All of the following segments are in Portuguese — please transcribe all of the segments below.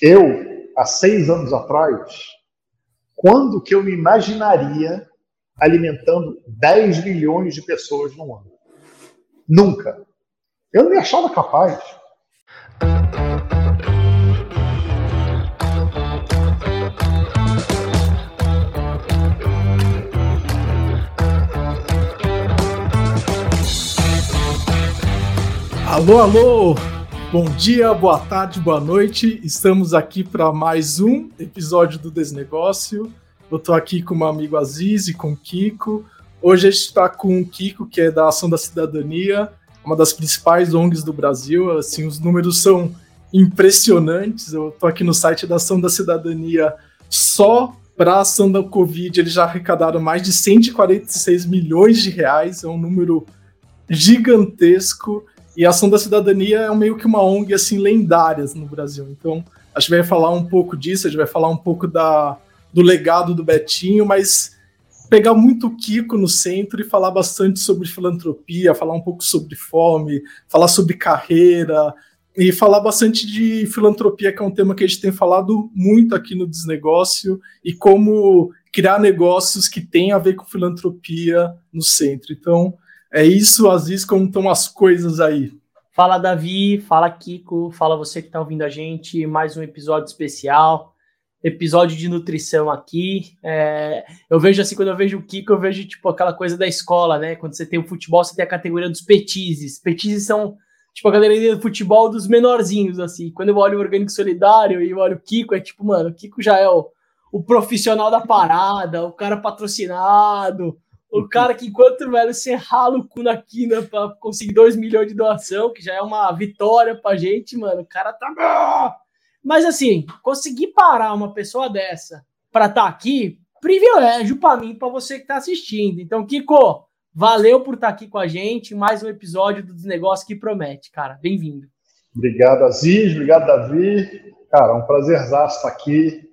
Eu, há seis anos atrás, quando que eu me imaginaria alimentando 10 milhões de pessoas no ano? Nunca. Eu não me achava capaz. Alô, alô! Bom dia, boa tarde, boa noite. Estamos aqui para mais um episódio do Desnegócio. Eu estou aqui com meu amigo Aziz e com o Kiko. Hoje a gente está com o Kiko, que é da Ação da Cidadania, uma das principais ONGs do Brasil. Assim, os números são impressionantes. Eu estou aqui no site da Ação da Cidadania. Só para a ação da Covid, eles já arrecadaram mais de 146 milhões de reais. É um número gigantesco. E a Ação da Cidadania é meio que uma ONG assim lendária no Brasil. Então, a gente vai falar um pouco disso, a gente vai falar um pouco da, do legado do Betinho, mas pegar muito o Kiko no centro e falar bastante sobre filantropia, falar um pouco sobre fome, falar sobre carreira e falar bastante de filantropia, que é um tema que a gente tem falado muito aqui no Desnegócio e como criar negócios que têm a ver com filantropia no centro. Então, é isso, Aziz, como estão as coisas aí? Fala, Davi, fala, Kiko, fala você que está ouvindo a gente, mais um episódio especial, episódio de nutrição aqui. É, eu vejo assim, quando eu vejo o Kiko, eu vejo tipo aquela coisa da escola, né? Quando você tem o futebol, você tem a categoria dos petizes. Petizes são tipo a galeria do futebol dos menorzinhos, assim. Quando eu olho o Orgânico Solidário e olho o Kiko, é tipo, mano, o Kiko já é o, o profissional da parada, o cara patrocinado, o cara que, enquanto velho, você rala o cu na quina pra conseguir 2 milhões de doação, que já é uma vitória pra gente, mano. O cara tá. Mas assim, conseguir parar uma pessoa dessa pra estar tá aqui, privilégio para mim, para você que tá assistindo. Então, Kiko, valeu por estar tá aqui com a gente. Mais um episódio do Desnegócio que promete, cara. Bem-vindo. Obrigado, Aziz. Obrigado, Davi. Cara, é um prazer estar aqui.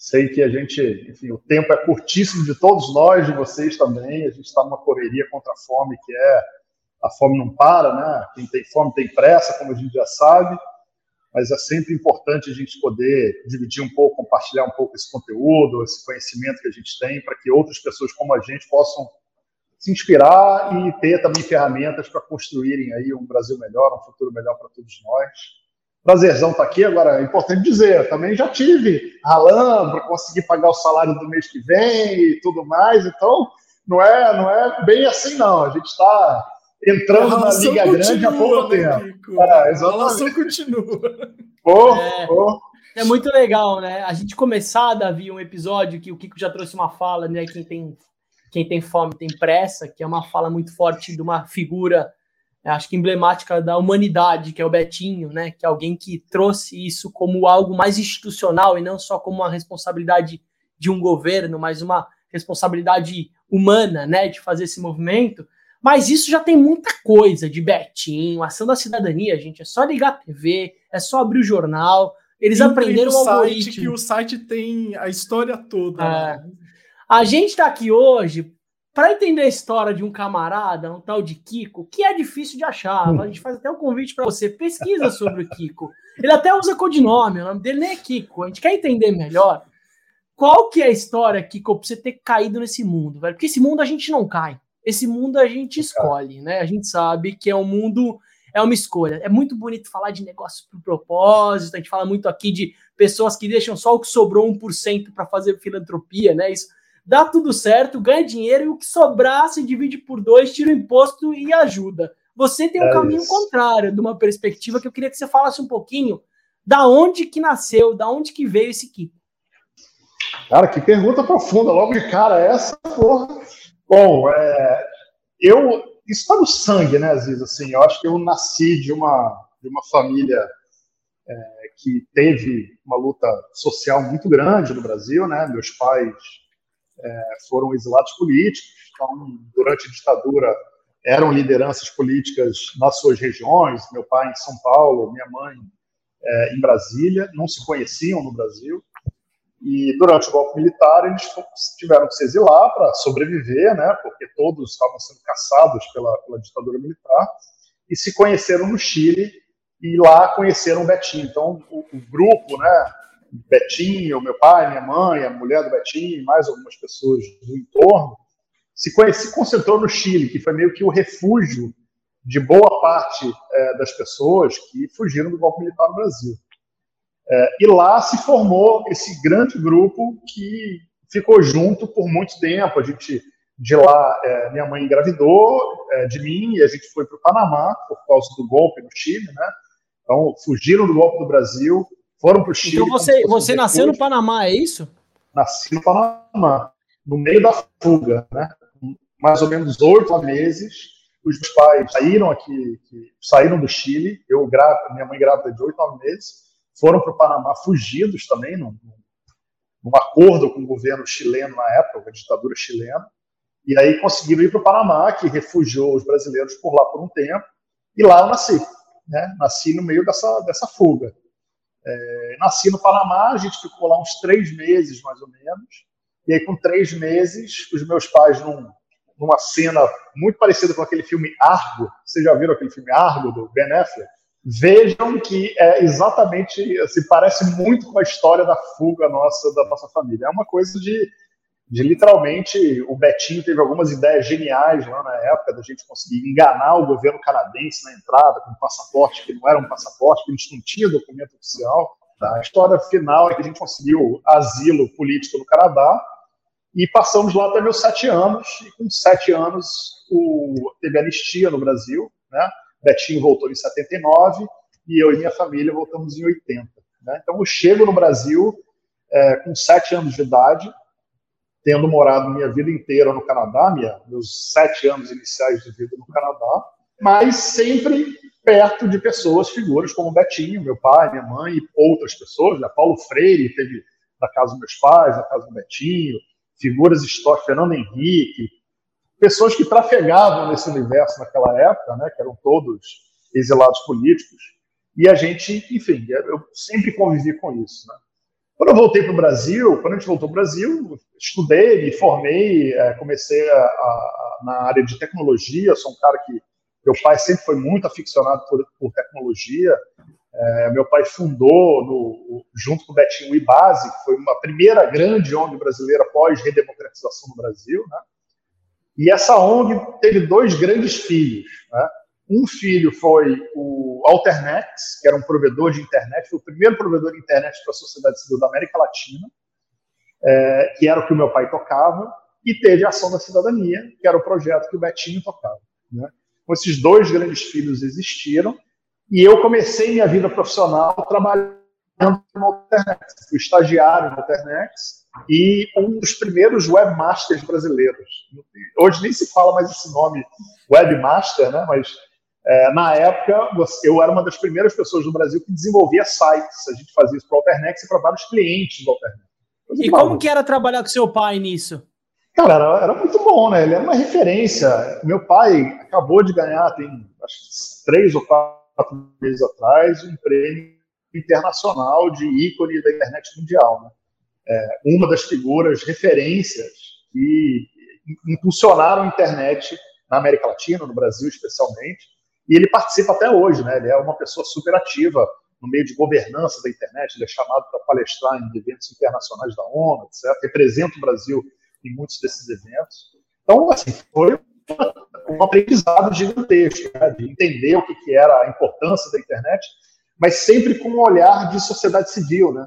Sei que a gente, enfim, o tempo é curtíssimo de todos nós, de vocês também. A gente está numa correria contra a fome, que é a fome não para, né? Quem tem fome tem pressa, como a gente já sabe. Mas é sempre importante a gente poder dividir um pouco, compartilhar um pouco esse conteúdo, esse conhecimento que a gente tem, para que outras pessoas como a gente possam se inspirar e ter também ferramentas para construírem aí um Brasil melhor, um futuro melhor para todos nós prazerzão estar tá aqui. Agora, é importante dizer, também já tive ralando para conseguir pagar o salário do mês que vem e tudo mais. Então, não é, não é bem assim, não. A gente está entrando na Liga continua, Grande há pouco né, tempo. É, a relação continua. Oh, é, oh. é, muito legal, né? A gente começar, Davi, um episódio que o Kiko já trouxe uma fala, né? Quem tem, quem tem fome tem pressa, que é uma fala muito forte de uma figura acho que emblemática da humanidade, que é o Betinho, né? Que é alguém que trouxe isso como algo mais institucional e não só como uma responsabilidade de um governo, mas uma responsabilidade humana, né? De fazer esse movimento. Mas isso já tem muita coisa de Betinho, ação da cidadania, gente. É só ligar a TV, é só abrir o jornal. Eles aprenderam o site que o site tem a história toda. É. Né? A gente está aqui hoje para entender a história de um camarada, um tal de Kiko, que é difícil de achar, a gente faz até um convite para você, pesquisa sobre o Kiko. Ele até usa codinome, o nome dele nem é Kiko. A gente quer entender melhor qual que é a história, Kiko, para você ter caído nesse mundo, velho? Porque esse mundo a gente não cai. Esse mundo a gente escolhe, né? A gente sabe que é um mundo, é uma escolha. É muito bonito falar de negócio por propósito, a gente fala muito aqui de pessoas que deixam só o que sobrou 1% para fazer filantropia, né? Isso dá tudo certo, ganha dinheiro e o que sobrar se divide por dois, tira o imposto e ajuda. Você tem um é caminho isso. contrário, de uma perspectiva que eu queria que você falasse um pouquinho da onde que nasceu, da onde que veio esse Kiko. Cara, que pergunta profunda, logo de cara essa, porra. Bom, é, eu isso está no sangue, né, Aziz? Assim, eu acho que eu nasci de uma de uma família é, que teve uma luta social muito grande no Brasil, né? Meus pais é, foram exilados políticos, então, durante a ditadura, eram lideranças políticas nas suas regiões, meu pai em São Paulo, minha mãe é, em Brasília, não se conheciam no Brasil, e durante o golpe militar eles tiveram que se exilar para sobreviver, né, porque todos estavam sendo caçados pela, pela ditadura militar, e se conheceram no Chile e lá conheceram o Betinho. Então, o, o grupo, né, Betinho, meu pai, minha mãe, a mulher do Betinho, mais algumas pessoas do entorno, se, se concentrou no Chile, que foi meio que o refúgio de boa parte é, das pessoas que fugiram do golpe militar no Brasil. É, e lá se formou esse grande grupo que ficou junto por muito tempo. A gente de lá, é, minha mãe engravidou é, de mim e a gente foi para o Panamá por causa do golpe no Chile, né? Então, fugiram do golpe do Brasil, foram para o Chile. Então, você, você nasceu no Panamá, é isso? Nasci no Panamá, no meio da fuga, né? Mais ou menos oito meses. Os meus pais saíram aqui, saíram do Chile. Eu, minha mãe grávida de oito meses, foram para o Panamá fugidos também, num, num acordo com o governo chileno na época, a ditadura chilena. E aí conseguiram ir para o Panamá, que refugiou os brasileiros por lá por um tempo, e lá eu nasci. Né? Nasci no meio dessa, dessa fuga. É, nasci no Panamá, a gente ficou lá uns três meses, mais ou menos, e aí com três meses, os meus pais, num, numa cena muito parecida com aquele filme Argo, vocês já viram aquele filme Argo, do Ben Affleck? Vejam que é exatamente, assim, parece muito com a história da fuga nossa, da nossa família. É uma coisa de de literalmente o Betinho teve algumas ideias geniais lá na época da gente conseguir enganar o governo canadense na entrada com um passaporte que não era um passaporte, que gente não tinha documento oficial. A história final é que a gente conseguiu asilo político no Canadá e passamos lá até meus sete anos. E com sete anos o, teve anistia no Brasil. Né? Betinho voltou em 79 e eu e minha família voltamos em 80. Né? Então eu chego no Brasil é, com sete anos de idade tendo morado minha vida inteira no Canadá, minha, meus sete anos iniciais de vida no Canadá, mas sempre perto de pessoas, figuras como Betinho, meu pai, minha mãe e outras pessoas. Né? Paulo Freire teve na casa dos meus pais, na casa do Betinho, figuras históricas, Fernando Henrique, pessoas que trafegavam nesse universo naquela época, né? que eram todos exilados políticos. E a gente, enfim, eu sempre convivi com isso. Né? Quando eu voltei para o Brasil, quando a gente voltou para o Brasil, estudei, me formei, é, comecei a, a, na área de tecnologia. Sou um cara que meu pai sempre foi muito aficionado por, por tecnologia. É, meu pai fundou, no, junto com o Betinho, IBASE, que foi uma primeira grande ONG brasileira pós-redemocratização no Brasil. Né? E essa ONG teve dois grandes filhos. Né? Um filho foi o Alternex, que era um provedor de internet, foi o primeiro provedor de internet para a sociedade civil da América Latina, é, que era o que o meu pai tocava, e teve a Ação da Cidadania, que era o projeto que o Betinho tocava. Né? Então, esses dois grandes filhos existiram, e eu comecei minha vida profissional trabalhando no Alternex. Fui estagiário no Alternex e um dos primeiros webmasters brasileiros. Hoje nem se fala mais esse nome webmaster, né? mas é, na época, eu era uma das primeiras pessoas no Brasil que desenvolvia sites. A gente fazia isso para o Alternex e para vários clientes do Alternex. E como que era trabalhar com seu pai nisso? Cara, era, era, muito bom, né? Ele era uma referência. Meu pai acabou de ganhar, tem acho três ou quatro meses atrás, um prêmio internacional de ícone da internet mundial. Né? É, uma das figuras referências que impulsionaram a internet na América Latina, no Brasil especialmente. E ele participa até hoje, né? Ele é uma pessoa super ativa no meio de governança da internet, ele é chamado para palestrar em eventos internacionais da ONU, etc. Representa o Brasil em muitos desses eventos. Então, assim, foi um aprendizado gigantesco, né? de entender o que, era a importância da internet, mas sempre com um olhar de sociedade civil, né?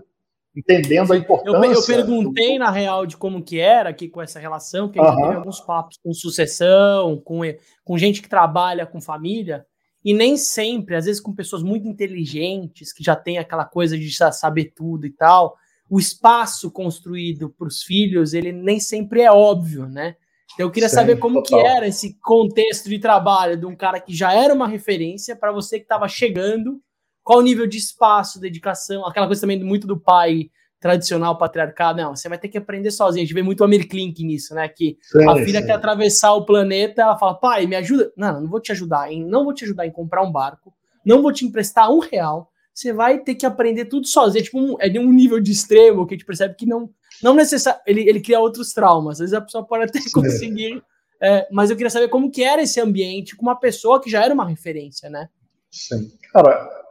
entendendo a importância. Eu, eu perguntei, do... na real, de como que era aqui com essa relação, que a gente uhum. teve alguns papos com sucessão, com, com gente que trabalha com família, e nem sempre, às vezes com pessoas muito inteligentes, que já tem aquela coisa de saber tudo e tal, o espaço construído para os filhos, ele nem sempre é óbvio, né? Então eu queria Sim, saber como total. que era esse contexto de trabalho de um cara que já era uma referência para você que estava chegando, qual o nível de espaço, dedicação, aquela coisa também muito do pai tradicional patriarcado, não, você vai ter que aprender sozinho. A gente vê muito o Amir Klink nisso, né? Que sim, a filha sim. quer atravessar o planeta, ela fala, pai, me ajuda. Não, não vou te ajudar, hein? Não vou te ajudar em comprar um barco, não vou te emprestar um real. Você vai ter que aprender tudo sozinho. É tipo um, é de um nível de extremo que a gente percebe que não, não necessariamente. Ele, ele cria outros traumas. Às vezes a pessoa pode até sim. conseguir. É, mas eu queria saber como que era esse ambiente com uma pessoa que já era uma referência, né? Sim. Cara,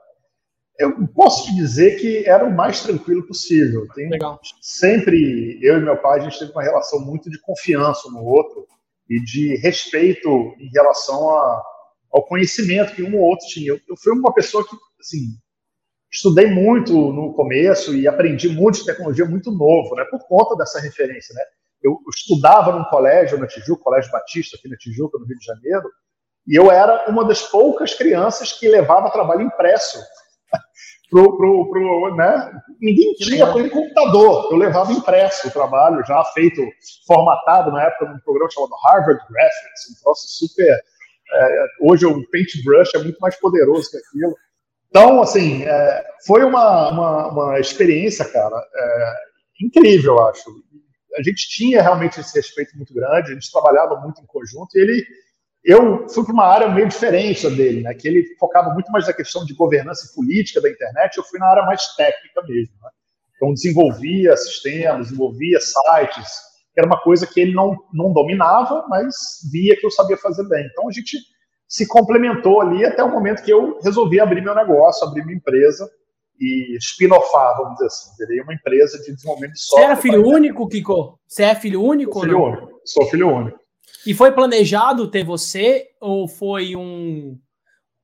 eu posso te dizer que era o mais tranquilo possível. Tem, Legal. Sempre, eu e meu pai, a gente teve uma relação muito de confiança um no outro e de respeito em relação a, ao conhecimento que um ou outro tinha. Eu, eu fui uma pessoa que, assim, estudei muito no começo e aprendi muito de tecnologia muito novo, né, por conta dessa referência, né. Eu, eu estudava num colégio na Tijuca, Colégio Batista, aqui na Tijuca, no Rio de Janeiro, e eu era uma das poucas crianças que levava trabalho impresso pro, pro, pro, né? Ninguém tinha aquele computador. Eu levava impresso o trabalho, já feito, formatado na época num programa chamado Harvard Graphics, um troço super. É, hoje o Paintbrush é muito mais poderoso que aquilo. Então, assim, é, foi uma, uma, uma, experiência, cara, é, incrível, eu acho. A gente tinha realmente esse respeito muito grande, a gente trabalhava muito em conjunto e ele eu fui para uma área meio diferente dele, né? Que ele focava muito mais na questão de governança política da internet. Eu fui na área mais técnica mesmo. Né? Então desenvolvia sistemas, desenvolvia sites, que era uma coisa que ele não, não dominava, mas via que eu sabia fazer bem. Então a gente se complementou ali até o momento que eu resolvi abrir meu negócio, abrir minha empresa e spin-offar, vamos dizer assim. Virei uma empresa de desenvolvimento de software. Você era filho único, Kiko? Você é filho único? Sou filho único. Sou filho único. E foi planejado ter você ou foi um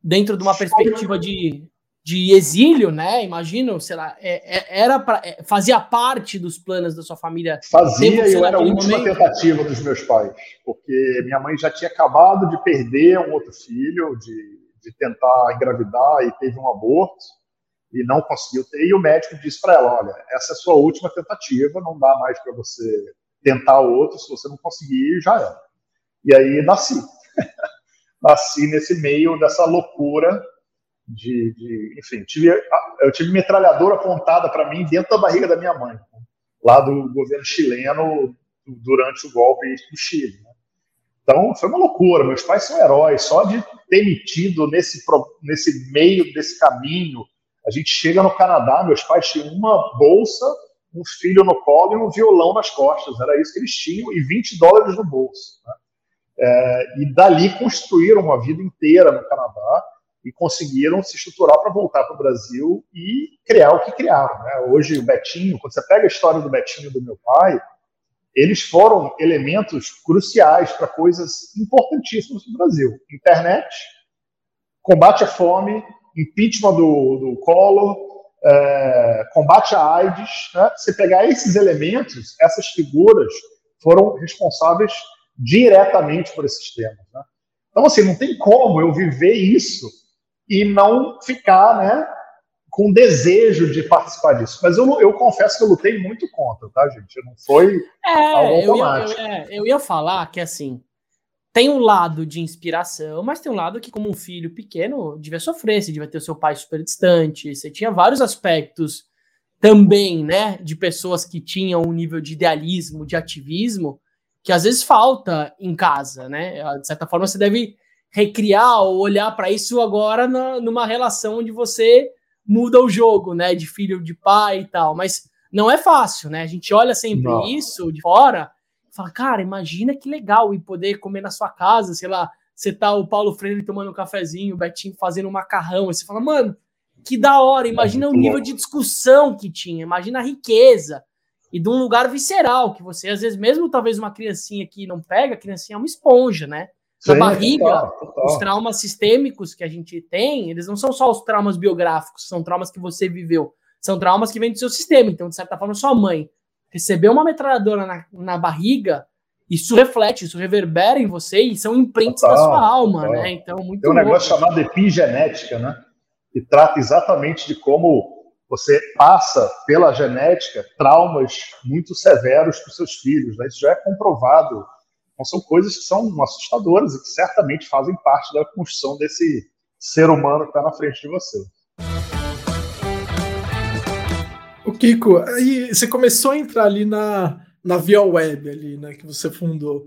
dentro de uma perspectiva de, de exílio, né? Imagino, sei lá, é, é, era pra, é, fazia parte dos planos da sua família. Fazia e eu era a última momento? tentativa dos meus pais, porque minha mãe já tinha acabado de perder um outro filho, de, de tentar engravidar e teve um aborto e não conseguiu ter. E o médico disse para ela: olha, essa é a sua última tentativa, não dá mais para você tentar outro, se você não conseguir, já era. E aí nasci. nasci nesse meio dessa loucura de, de, enfim, tive, eu tive metralhadora apontada para mim dentro da barriga da minha mãe, lá do governo chileno durante o golpe do Chile. Né? Então foi uma loucura. Meus pais são heróis. Só de ter metido nesse nesse meio desse caminho, a gente chega no Canadá. Meus pais tinham uma bolsa, um filho no colo e um violão nas costas. Era isso que eles tinham e 20 dólares no bolso. Né? É, e dali construíram uma vida inteira no Canadá e conseguiram se estruturar para voltar para o Brasil e criar o que criaram. Né? Hoje, o Betinho, quando você pega a história do Betinho e do meu pai, eles foram elementos cruciais para coisas importantíssimas no Brasil: internet, combate à fome, impeachment do, do Collor, é, combate à AIDS. Né? Você pegar esses elementos, essas figuras foram responsáveis diretamente por esses temas. Né? Então, assim, não tem como eu viver isso e não ficar né, com desejo de participar disso. Mas eu, eu confesso que eu lutei muito contra, tá, gente? Não foi é, algo automático. Eu ia, eu, é, eu ia falar que, assim, tem um lado de inspiração, mas tem um lado que, como um filho pequeno, devia sofrer, você devia ter o seu pai super distante, você tinha vários aspectos também, né, de pessoas que tinham um nível de idealismo, de ativismo, que às vezes falta em casa, né? De certa forma, você deve recriar ou olhar para isso agora na, numa relação onde você muda o jogo, né? De filho, de pai e tal. Mas não é fácil, né? A gente olha sempre não. isso de fora e fala, cara, imagina que legal e poder comer na sua casa, sei lá, você tá o Paulo Freire tomando um cafezinho, o Betinho fazendo um macarrão, e você fala, mano, que da hora, imagina é o nível de discussão que tinha, imagina a riqueza, e de um lugar visceral, que você, às vezes, mesmo talvez uma criancinha que não pega, a criancinha é uma esponja, né? Na Sim, barriga, total, total. os traumas sistêmicos que a gente tem, eles não são só os traumas biográficos, são traumas que você viveu, são traumas que vêm do seu sistema. Então, de certa forma, sua mãe recebeu uma metralhadora na, na barriga, isso reflete, isso reverbera em você e são imprints total, da sua alma, né? Então, muito Tem um negócio chamado epigenética, né? Que trata exatamente de como você passa pela genética traumas muito severos para os seus filhos. Né? Isso já é comprovado. Então, são coisas que são assustadoras e que certamente fazem parte da construção desse ser humano que está na frente de você. O Kiko, aí você começou a entrar ali na, na Via Web ali, né, que você fundou.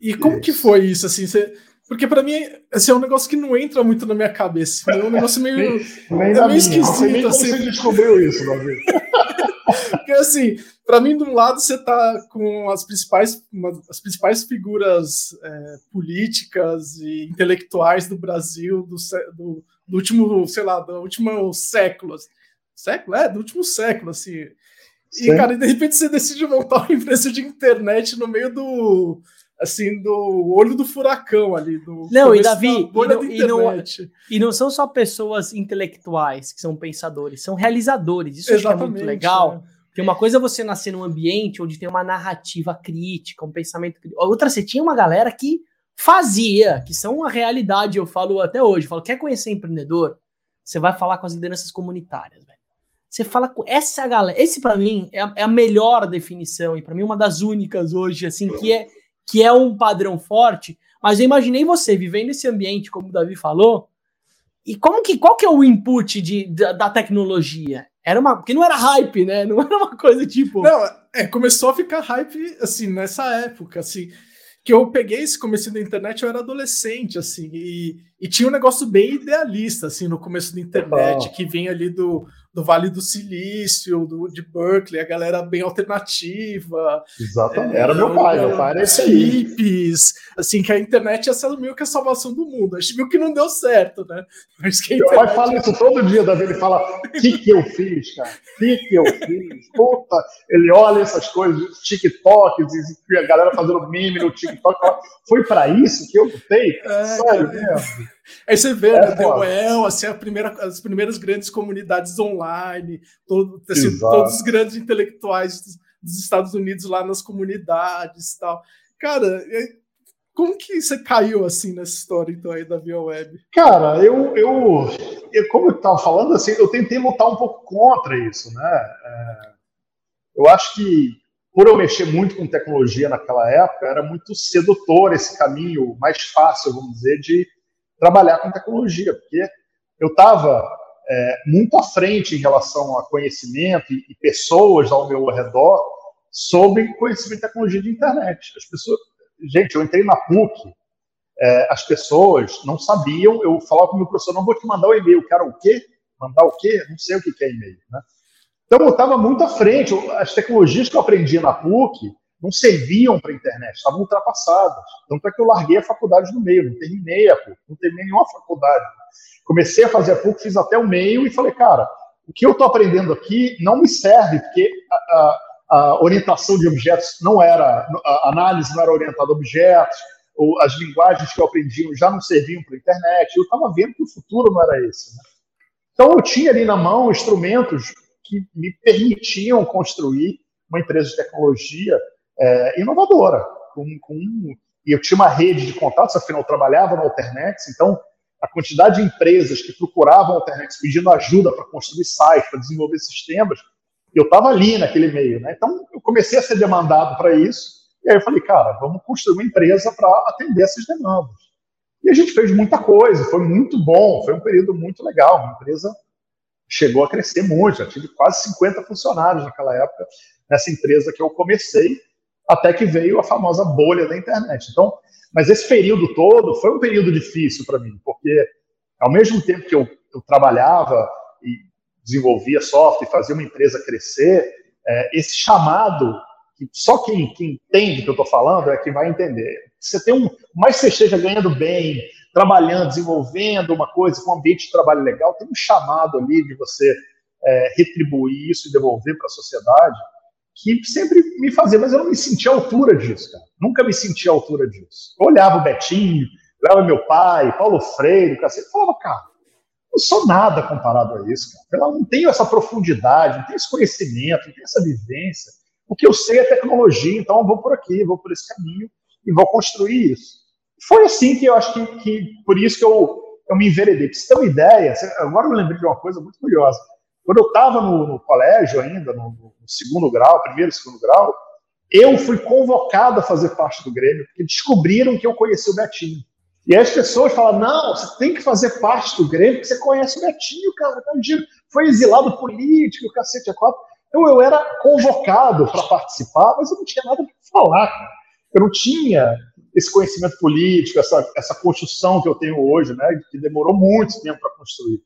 E como isso. que foi isso? Assim, você, porque para mim, esse é um negócio que não entra muito na minha cabeça. É um negócio meio, nem, nem é meio esquisito. Nem assim. você descobriu isso, Davi. Porque assim, para mim, de um lado você tá com as principais, uma, as principais figuras é, políticas e intelectuais do Brasil do, do, do último, sei lá, do último século. Século? É, do último século, assim. E, Sim. cara, de repente você decide montar uma empresa de internet no meio do. Assim, do olho do furacão ali. Do não, e Davi, e não, e, não, e não são só pessoas intelectuais que são pensadores, são realizadores. Isso é muito legal. É. Porque uma coisa é você nascer num ambiente onde tem uma narrativa crítica, um pensamento crítico. Outra, você tinha uma galera que fazia, que são a realidade, eu falo até hoje. Eu falo, quer conhecer empreendedor? Você vai falar com as lideranças comunitárias, velho. Você fala com essa galera. Esse, para mim, é a, é a, melhor definição, e para mim, uma das únicas hoje, assim, que é, que é um padrão forte. Mas eu imaginei você vivendo esse ambiente, como o Davi falou, e como que, qual que é o input de, da, da tecnologia? Era uma. Porque não era hype, né? Não era uma coisa tipo. Não, é, começou a ficar hype, assim, nessa época, assim. Que eu peguei esse começo da internet, eu era adolescente, assim, e, e tinha um negócio bem idealista, assim, no começo da internet, que vinha ali do, do Vale do Silício, do, de Berkeley, a galera bem alternativa. Exatamente. É, era meu pai, meu pai era esse hippies, assim, que a internet ia ser meio que a salvação do mundo. A gente viu que não deu certo, né? Mas que Meu pai fala isso todo dia, Davi, ele fala, o que que eu fiz, cara? O que que eu fiz? Puta, ele olha essas coisas, TikToks, e a galera fazendo meme no TikTok, foi para isso que eu lutei? É, Sério mesmo? Aí você vê, é, né, The Well, assim, a primeira, as primeiras grandes comunidades online, todo, assim, todos os grandes intelectuais dos, dos, Estados Unidos lá nas comunidades e tal. Cara, como que você caiu assim nessa história então aí da Via Web? Cara, eu, eu, eu como eu estava falando, assim, eu tentei lutar um pouco contra isso, né? É, eu acho que por eu mexer muito com tecnologia naquela época, era muito sedutor esse caminho mais fácil, vamos dizer, de trabalhar com tecnologia, porque eu estava é, muito à frente em relação a conhecimento e, e, pessoas ao meu redor sobre conhecimento de tecnologia de internet. As pessoas, gente, eu entrei na PUC, é, as pessoas não sabiam, eu falava com o meu professor, não vou te mandar o e-mail, cara, o quê? Mandar o quê? Não sei o que é e-mail, né? Então eu estava muito à frente, as tecnologias que eu aprendi na PUC, não serviam para a internet, estavam ultrapassadas. Tanto é que eu larguei a faculdade no meio, não terminei a PUC, não terminei nenhuma faculdade. Comecei a fazer a PUC, fiz até o meio e falei, cara, o que eu estou aprendendo aqui não me serve, porque a, a, a, orientação de objetos não era, a análise não era orientada a objetos, ou as linguagens que eu aprendi já não serviam para a internet. Eu estava vendo que o futuro não era esse. Né? Então eu tinha ali na mão instrumentos que me permitiam construir uma empresa de tecnologia é, inovadora. Com, com, e eu tinha uma rede de contatos, afinal, eu trabalhava no Alternex, então a quantidade de empresas que procuravam Alternex pedindo ajuda para construir sites, para desenvolver sistemas, eu estava ali naquele meio. Né? Então, eu comecei a ser demandado para isso, e aí eu falei, cara, vamos construir uma empresa para atender essas demandas. E a gente fez muita coisa, foi muito bom, foi um período muito legal. Uma empresa chegou a crescer muito, já tive quase 50 funcionários naquela época, nessa empresa que eu comecei, até que veio a famosa bolha da internet. Então, mas esse período todo foi um período difícil para mim, porque ao mesmo tempo que eu, eu, trabalhava e desenvolvia software fazia uma empresa crescer, é, esse chamado, que só quem, quem entende o que eu estou falando é que vai entender. Você tem um, mais você esteja ganhando bem, trabalhando, desenvolvendo uma coisa com um ambiente de trabalho legal, tem um chamado ali de você é, retribuir isso e devolver para a sociedade que sempre me fazia, mas eu não me sentia à altura disso, cara. Nunca me sentia à altura disso. Eu olhava o Betinho, olhava meu pai, Paulo Freire, cacete, falava, cara, não sou nada comparado a isso, cara. Eu não tenho essa profundidade, não tenho esse conhecimento, não tenho essa vivência. O que eu sei é tecnologia, então eu vou por aqui, vou por esse caminho e vou construir isso. Foi assim que eu acho que, que por isso que eu, eu me enveredei. Pra você ter uma ideia, agora eu me lembrei de uma coisa muito curiosa. Quando eu estava no, no, colégio ainda, no, no, segundo grau, primeiro segundo grau, eu fui convocado a fazer parte do Grêmio, porque descobriram que eu conhecia o Betinho. E aí as pessoas falam, não, você tem que fazer parte do Grêmio, porque você conhece o Betinho, cara, tá foi exilado político, cacete é quatro. Então eu era convocado para participar, mas eu não tinha nada para falar, cara. Eu não tinha esse conhecimento político, essa, essa construção que eu tenho hoje, né, que demorou muito tempo para construir.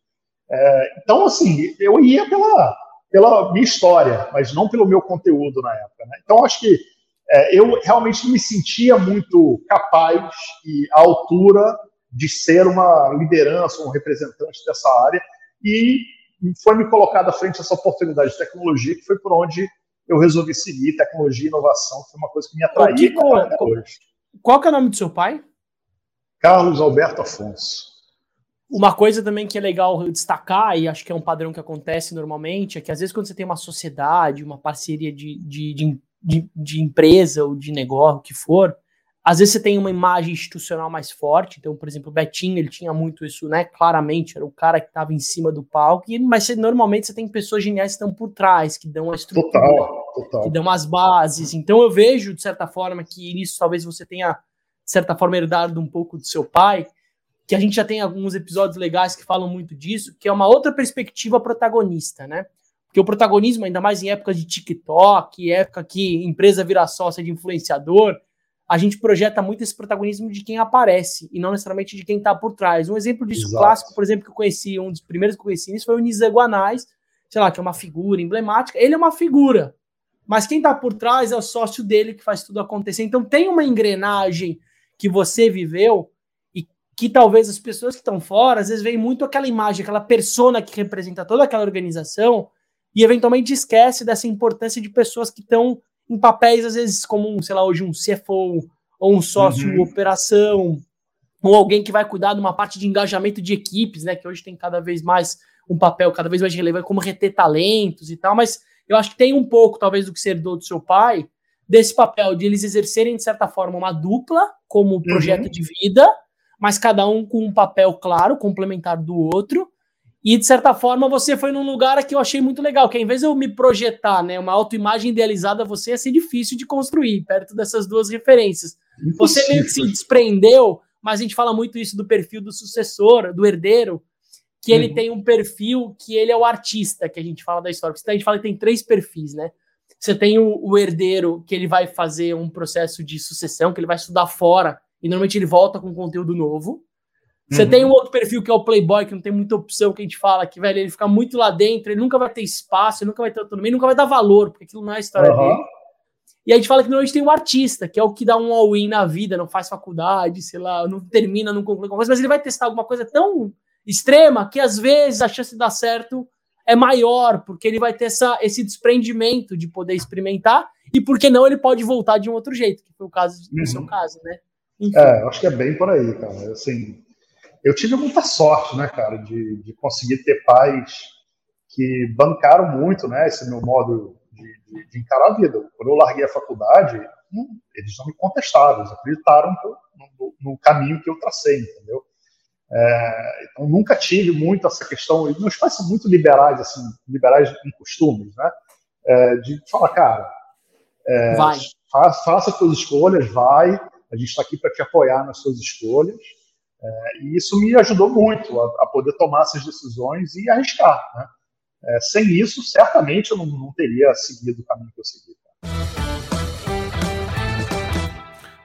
É, então, assim, eu ia pela, pela minha história, mas não pelo meu conteúdo na época. Né? Então, acho que é, eu realmente me sentia muito capaz e à altura de ser uma liderança, um representante dessa área, e foi me colocada à frente essa oportunidade de tecnologia, que foi por onde eu resolvi seguir tecnologia e inovação, que foi uma coisa que me atraiu qual, hoje. Qual que é o nome do seu pai? Carlos Alberto Afonso. Uma coisa também que é legal destacar, e acho que é um padrão que acontece normalmente, é que às vezes quando você tem uma sociedade, uma parceria de, de, de, de, empresa ou de negócio, o que for, às vezes você tem uma imagem institucional mais forte, então, por exemplo, o Betinho, ele tinha muito isso, né, claramente, era o cara que estava em cima do palco, e, mas você, normalmente você tem pessoas geniais que estão por trás, que dão a estrutura, total, total. que dão as bases, então eu vejo, de certa forma, que nisso talvez você tenha, de certa forma, herdado um pouco do seu pai, que a gente já tem alguns episódios legais que falam muito disso, que é uma outra perspectiva protagonista, né, porque o protagonismo, ainda mais em épocas de TikTok, época que empresa vira sócia de influenciador, a gente projeta muito esse protagonismo de quem aparece e não necessariamente de quem está por trás. Um exemplo disso Exato. clássico, por exemplo, que eu conheci, um dos primeiros que eu conheci isso foi o Nizam Guanais, sei lá, que é uma figura emblemática. Ele é uma figura, mas quem está por trás é o sócio dele que faz tudo acontecer. Então tem uma engrenagem que você viveu que talvez as pessoas que estão fora, às vezes veem muito aquela imagem, aquela persona que representa toda aquela organização e eventualmente esquece dessa importância de pessoas que estão em papéis, às vezes, como, um, sei lá, hoje um CFO, ou um sócio uhum. operação, ou alguém que vai cuidar de uma parte de engajamento de equipes, né? Que hoje tem cada vez mais um papel cada vez mais relevante, como reter talentos e tal, mas eu acho que tem um pouco, talvez, do que ser do seu pai, desse papel de eles exercerem, de certa forma, uma dupla como projeto uhum. de vida, mas cada um com um papel claro, complementar do outro, e, de certa forma, você foi num lugar que eu achei muito legal, que ao invés de eu me projetar, né, uma autoimagem idealizada, você ia ser difícil de construir, perto dessas duas referências. Você meio que se desprendeu, mas a gente fala muito isso do perfil do sucessor, do herdeiro, que ele uhum. tem um perfil que ele é o artista, que a gente fala da história. Porque a gente fala que tem três perfis, né? Você tem o, o herdeiro, que ele vai fazer um processo de sucessão, que ele vai estudar fora, e normalmente ele volta com conteúdo novo. Você uhum. tem um outro perfil que é o Playboy, que não tem muita opção, que a gente fala que, velho, ele fica muito lá dentro, ele nunca vai ter espaço, ele nunca vai ter autonomia, nunca vai dar valor, porque aquilo não é a história uhum. dele. E a gente fala que normalmente tem um artista, que é o que dá um all-in na vida, não faz faculdade, sei lá, não termina, não conclui alguma coisa, mas ele vai testar alguma coisa tão extrema que às vezes a chance de dar certo é maior, porque ele vai ter essa, esse desprendimento de poder experimentar, e porque não ele pode voltar de um outro jeito, que foi o caso uhum. seu caso, né? Enfim. É, acho que é bem por aí, cara. Assim, eu tive muita sorte, né, cara, de, de conseguir ter pais que bancaram muito, né, esse meu modo de, de, de encarar a vida. Quando eu larguei a faculdade, hum, eles não me contestaram, eles acreditaram no, no, caminho que eu tracei, entendeu? É, então nunca tive muito essa questão. E meus pais são muito liberais, assim, liberais em costumes, né? É, de falar, cara, é, vai. Faça, faça suas escolhas, vai. A gente está aqui para te apoiar nas suas escolhas. É, e isso me ajudou muito a, a, poder tomar essas decisões e arriscar. Né? É, sem isso, certamente eu não, não, teria seguido o caminho que eu segui.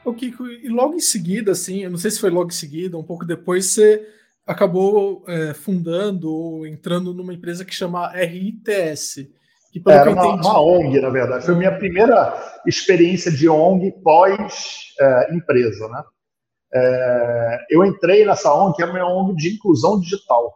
O Kiko, e logo em seguida, assim, eu não sei se foi logo em seguida, um pouco depois, você acabou é, fundando ou entrando numa empresa que chama RITS. Que, Era uma, entendi... uma, ONG, na verdade. Foi a minha primeira experiência de ONG pós-empresa, é, né? É, eu entrei nessa ONG, que é uma ONG de inclusão digital.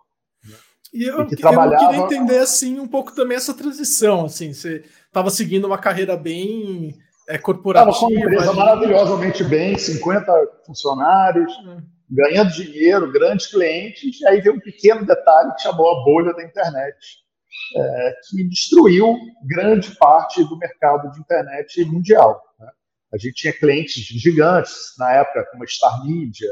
E eu, que trabalhava... eu queria entender assim um pouco também essa transição. Assim, você estava seguindo uma carreira bem é, corporativa. Estava com uma empresa maravilhosamente bem, 50 funcionários, hum. ganhando dinheiro, grandes clientes, e aí veio um pequeno detalhe que chamou a bolha da internet, é, que destruiu grande parte do mercado de internet mundial. Né? A gente tinha clientes gigantes na época, como a Star Media,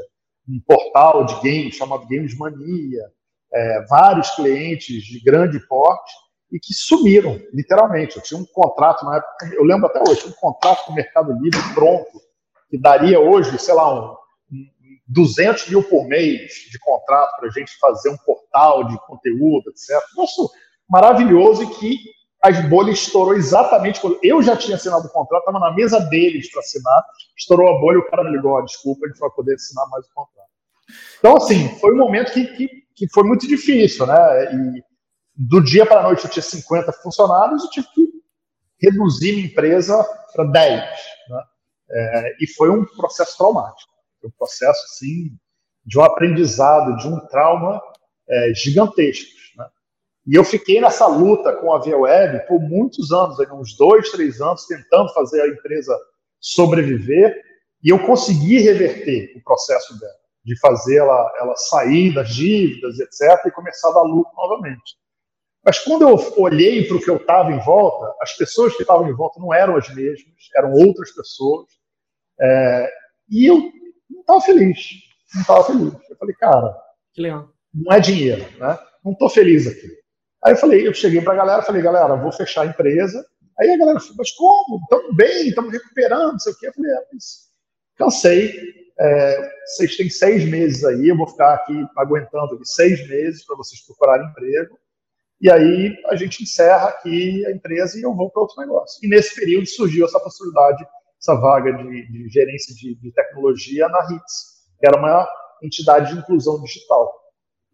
um portal de games chamado Games Mania, é, vários clientes de grande porte e que sumiram, literalmente. Eu tinha um contrato na época, eu lembro até hoje, um contrato com o Mercado Livre pronto, que daria hoje, sei lá, um, 200 mil por mês de contrato para a gente fazer um portal de conteúdo, etc. Nossa, maravilhoso e que as bolhas estourou exatamente quando eu já tinha assinado o contrato, estava na mesa deles para assinar, estourou a bolha, o cara me ligou, desculpa, a gente vai poder assinar mais o contrato. Então, assim, foi um momento que, que, que foi muito difícil, né? E do dia para a noite eu tinha 50 funcionários, eu tive que reduzir minha empresa para 10, né? É, e foi um processo traumático, um processo, assim, de um aprendizado, de um trauma é, gigantescos. E eu fiquei nessa luta com a Via Web por muitos anos, uns dois, três anos, tentando fazer a empresa sobreviver, e eu consegui reverter o processo dela, de fazer ela, ela sair das dívidas, etc., e começar a dar lucro novamente. Mas quando eu olhei para o que eu estava em volta, as pessoas que estavam em volta não eram as mesmas, eram outras pessoas, é, e eu não estava feliz, não estava feliz. Eu falei, cara, não é dinheiro, né? Não estou feliz aqui. Aí eu falei, eu cheguei para a galera, falei, galera, vou fechar a empresa. Aí a galera falou, mas como? Estamos bem, estamos recuperando, não sei o quê. Eu falei, é, mas cansei. É, vocês têm seis meses aí, eu vou ficar aqui aguentando aqui seis meses para vocês procurarem emprego. E aí a gente encerra aqui a empresa e eu vou para outro negócio. E nesse período surgiu essa possibilidade, essa vaga de, de gerência de, de, tecnologia na HITS, que era uma entidade de inclusão digital.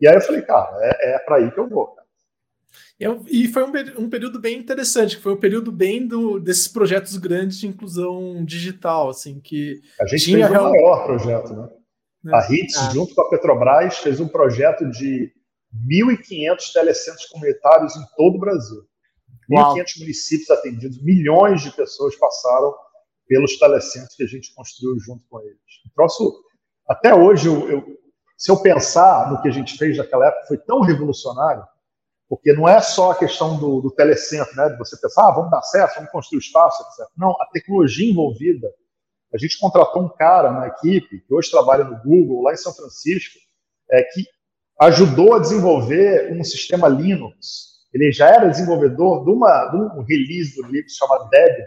E aí eu falei, cara, é, é para aí que eu vou. E foi um, um, período bem interessante, foi um período bem do, desses projetos grandes de inclusão digital, assim, que a gente tinha fez o maior projeto, né? É. A HITS, ah. junto com a Petrobras, fez um projeto de 1.500 telecentros comunitários em todo o Brasil. 1.500 municípios atendidos, milhões de pessoas passaram pelos telecentros que a gente construiu junto com eles. Um troço, até hoje, eu, eu, se eu pensar no que a gente fez naquela época, foi tão revolucionário, porque não é só a questão do, do telecentro, né, de você pensar, ah, vamos dar acesso, vamos construir espaço, etc. Não, a tecnologia envolvida. A gente contratou um cara na equipe, que hoje trabalha no Google, lá em São Francisco, é, que ajudou a desenvolver um sistema Linux. Ele já era desenvolvedor de, uma, de um release do Linux chamado Debian.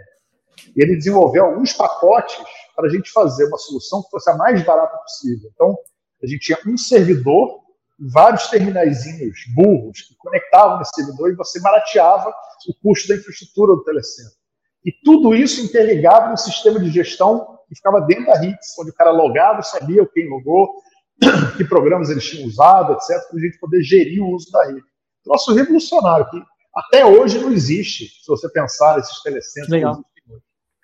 E ele desenvolveu alguns pacotes para a gente fazer uma solução que fosse a mais barata possível. Então, a gente tinha um servidor, vários terminaizinhos burros que conectavam nesse servidor e você barateava o custo da infraestrutura do telecentro. E tudo isso interligava no sistema de gestão que ficava dentro da HITS, onde o cara logava, sabia quem logou, que programas eles tinham usado, etc., para a gente poder gerir o uso da rede. Troço revolucionário, que até hoje não existe, se você pensar nesses telecentros. Legal.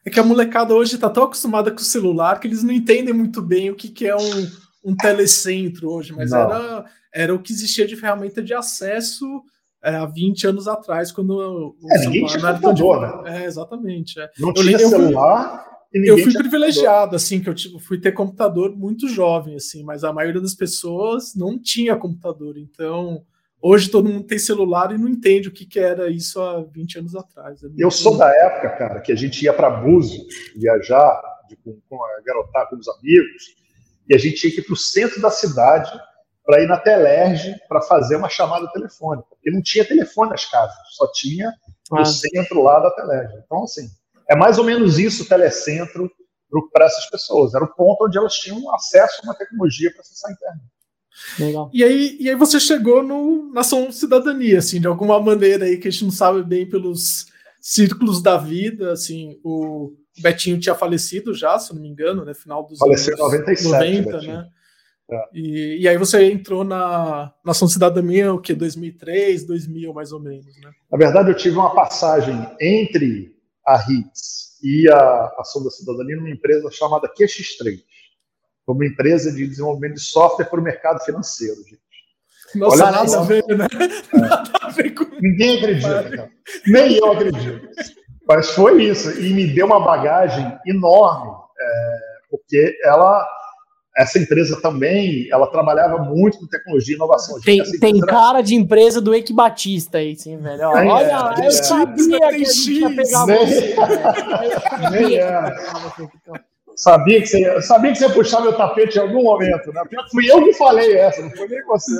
É que a molecada hoje está tão acostumada com o celular que eles não entendem muito bem o que, que é um, um telecentro hoje, mas era, era o que existia de ferramenta de acesso é, há 20 anos atrás, quando o é, tinha computador, né? É, exatamente. É. Não eu, tinha eu, celular, eu fui privilegiado, assim, que eu tipo, fui ter computador muito jovem, assim, mas a maioria das pessoas não tinha computador. Então, hoje todo mundo tem celular e não entende o que, que era isso há 20 anos atrás. É eu sou da época, cara, que a gente ia para Búzios viajar de, com, com a garotada, com os amigos, e a gente tinha que ir para o centro da cidade para ir na Telerge para fazer uma chamada telefônica, porque não tinha telefone nas casas, só tinha ah. o centro lá da Telerge. Então, assim, é mais ou menos isso o telecentro para essas pessoas. Era o ponto onde elas tinham acesso a uma tecnologia para acessar a internet. Legal. E aí, e aí você chegou no Nação Cidadania, assim, de alguma maneira aí que a gente não sabe bem pelos círculos da vida, assim, o Betinho tinha falecido já, se não me engano, né, final dos Faleceu anos 97, 90, Betinho. né? É. E, e, aí você entrou na Nação Cidadania, o que, 2003, 2000 mais ou menos, né? Na verdade, eu tive uma passagem entre a HITS e a Ação da Cidadania numa empresa chamada QX3, uma empresa de desenvolvimento de software para o mercado financeiro, gente. Nossa, Olha nada a ver, né? É. Nada a ver com... Ninguém acredita, cara. Nem eu acredito. Mas foi isso, e me deu uma bagagem enorme, é, porque ela essa empresa também, ela trabalhava muito com tecnologia e inovação. Tem, tem cara de empresa do Eike Batista aí, sim, velho. Olha, é, eu é, sabia que a gente ia pegar nem, você. Nem era. Sabia que, você, sabia que você ia puxar meu tapete em algum momento, né? Fui eu que falei essa, não foi nem você.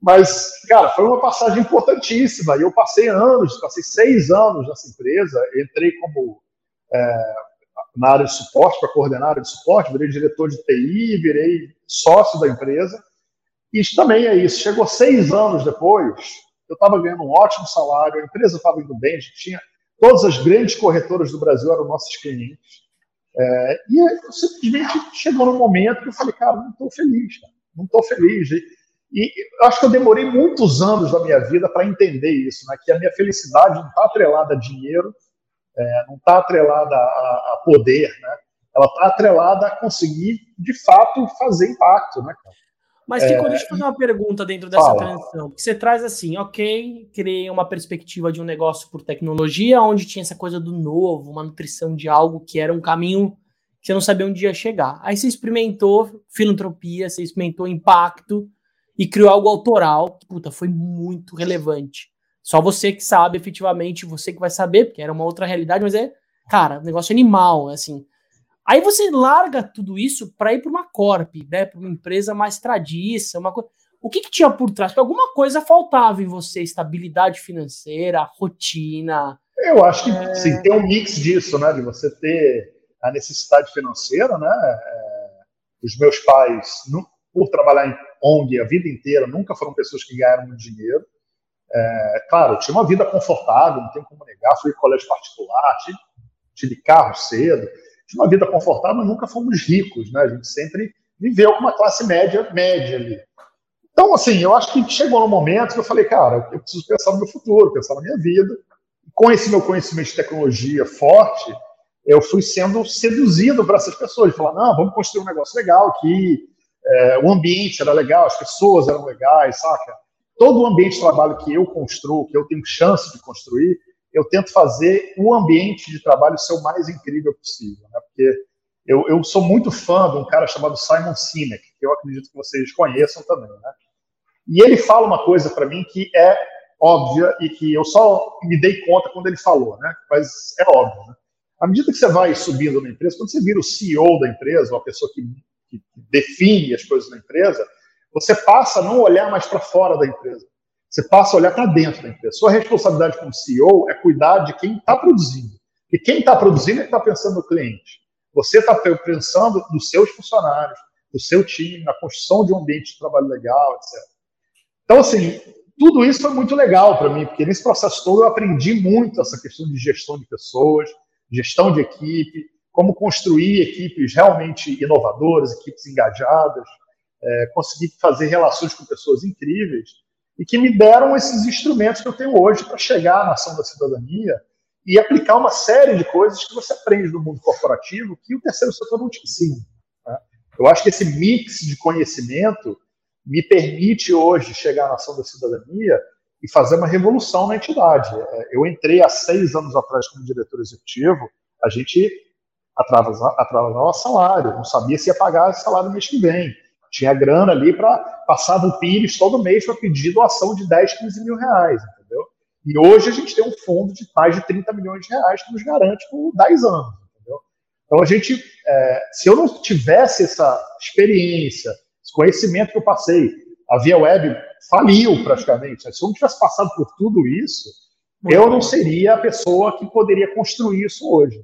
Mas, cara, foi uma passagem importantíssima. E eu passei anos, passei seis anos nessa empresa. Entrei como é, na área de suporte, para coordenar a área de suporte, virei diretor de TI, virei sócio da empresa. E também é isso. Chegou seis anos depois, eu estava ganhando um ótimo salário, a empresa estava indo bem, a gente tinha. Todas as grandes corretoras do Brasil eram nossos clientes. É, e eu simplesmente chegou num momento que eu falei, cara, não estou feliz, cara, não estou feliz. E eu acho que eu demorei muitos anos da minha vida para entender isso, né, que a minha felicidade não está atrelada a dinheiro, é, não está atrelada a, a, poder, né? ela está atrelada a conseguir, de fato, fazer impacto, né? Mas, Kiko, é... deixa eu fazer uma pergunta dentro dessa Fala. transição. Porque você traz assim, ok, criei uma perspectiva de um negócio por tecnologia, onde tinha essa coisa do novo, uma nutrição de algo que era um caminho que você não sabia onde ia chegar. Aí você experimentou filantropia, você experimentou impacto e criou algo autoral, que, puta, foi muito relevante. Só você que sabe, efetivamente, você que vai saber, porque era uma outra realidade, mas é, cara, negócio animal, assim. Aí você larga tudo isso para ir para uma corp, né, para uma empresa mais tradiça, uma coisa. O que, que, tinha por trás? Porque alguma coisa faltava em você, estabilidade financeira, rotina. Eu acho que é... sim, tem um mix disso, né? De você ter a necessidade financeira, né? É, os meus pais, por trabalhar em ONG a vida inteira, nunca foram pessoas que ganharam muito dinheiro. É, claro, tinha uma vida confortável, não tem como negar, fui em colégio particular, tive, tive carro cedo tinha uma vida confortável, mas nunca fomos ricos, né? A gente sempre viveu com uma classe média, média ali. Então, assim, eu acho que chegou no momento que eu falei, cara, eu preciso pensar no meu futuro, pensar na minha vida. Com esse meu conhecimento de tecnologia forte, eu fui sendo seduzido por essas pessoas, falar, não, vamos construir um negócio legal aqui, é, o ambiente era legal, as pessoas eram legais, saca? Todo o ambiente de trabalho que eu construo, que eu tenho chance de construir, eu tento fazer o ambiente de trabalho ser o mais incrível possível, né? Porque eu, eu sou muito fã de um cara chamado Simon Sinek, que eu acredito que vocês conheçam também, né? E ele fala uma coisa para mim que é óbvia e que eu só me dei conta quando ele falou, né? Mas é óbvio, né? À medida que você vai subindo na empresa, quando você vira o CEO da empresa, ou a pessoa que, que define as coisas da empresa, você passa a não olhar mais para fora da empresa. Você passa a olhar para dentro da empresa. Sua responsabilidade como CEO é cuidar de quem está produzindo. E quem está produzindo é que está pensando no cliente. Você está pensando nos seus funcionários, no seu time, na construção de um ambiente de trabalho legal, etc. Então, assim, tudo isso foi muito legal para mim, porque nesse processo todo eu aprendi muito essa questão de gestão de pessoas, gestão de equipe, como construir equipes realmente inovadoras, equipes engajadas, é, conseguir fazer relações com pessoas incríveis e que me deram esses instrumentos que eu tenho hoje para chegar na ação da cidadania e aplicar uma série de coisas que você aprende no mundo corporativo que o terceiro setor não te ensina. Né? Eu acho que esse mix de conhecimento me permite hoje chegar na ação da cidadania e fazer uma revolução na entidade. É, eu entrei há seis anos atrás como diretor executivo, a gente atrasava salário, não sabia se ia pagar salário no mês que vem tinha grana ali para passar o Pires todo mês para pedir doação de 10, 15 mil reais, entendeu? E hoje a gente tem um fundo de mais de 30 milhões de reais que nos garante por 10 anos, entendeu? Então a gente, é, se eu não tivesse essa experiência, esse conhecimento que eu passei, a Via Web faliu praticamente. Se eu não tivesse passado por tudo isso, eu não seria a pessoa que poderia construir isso hoje.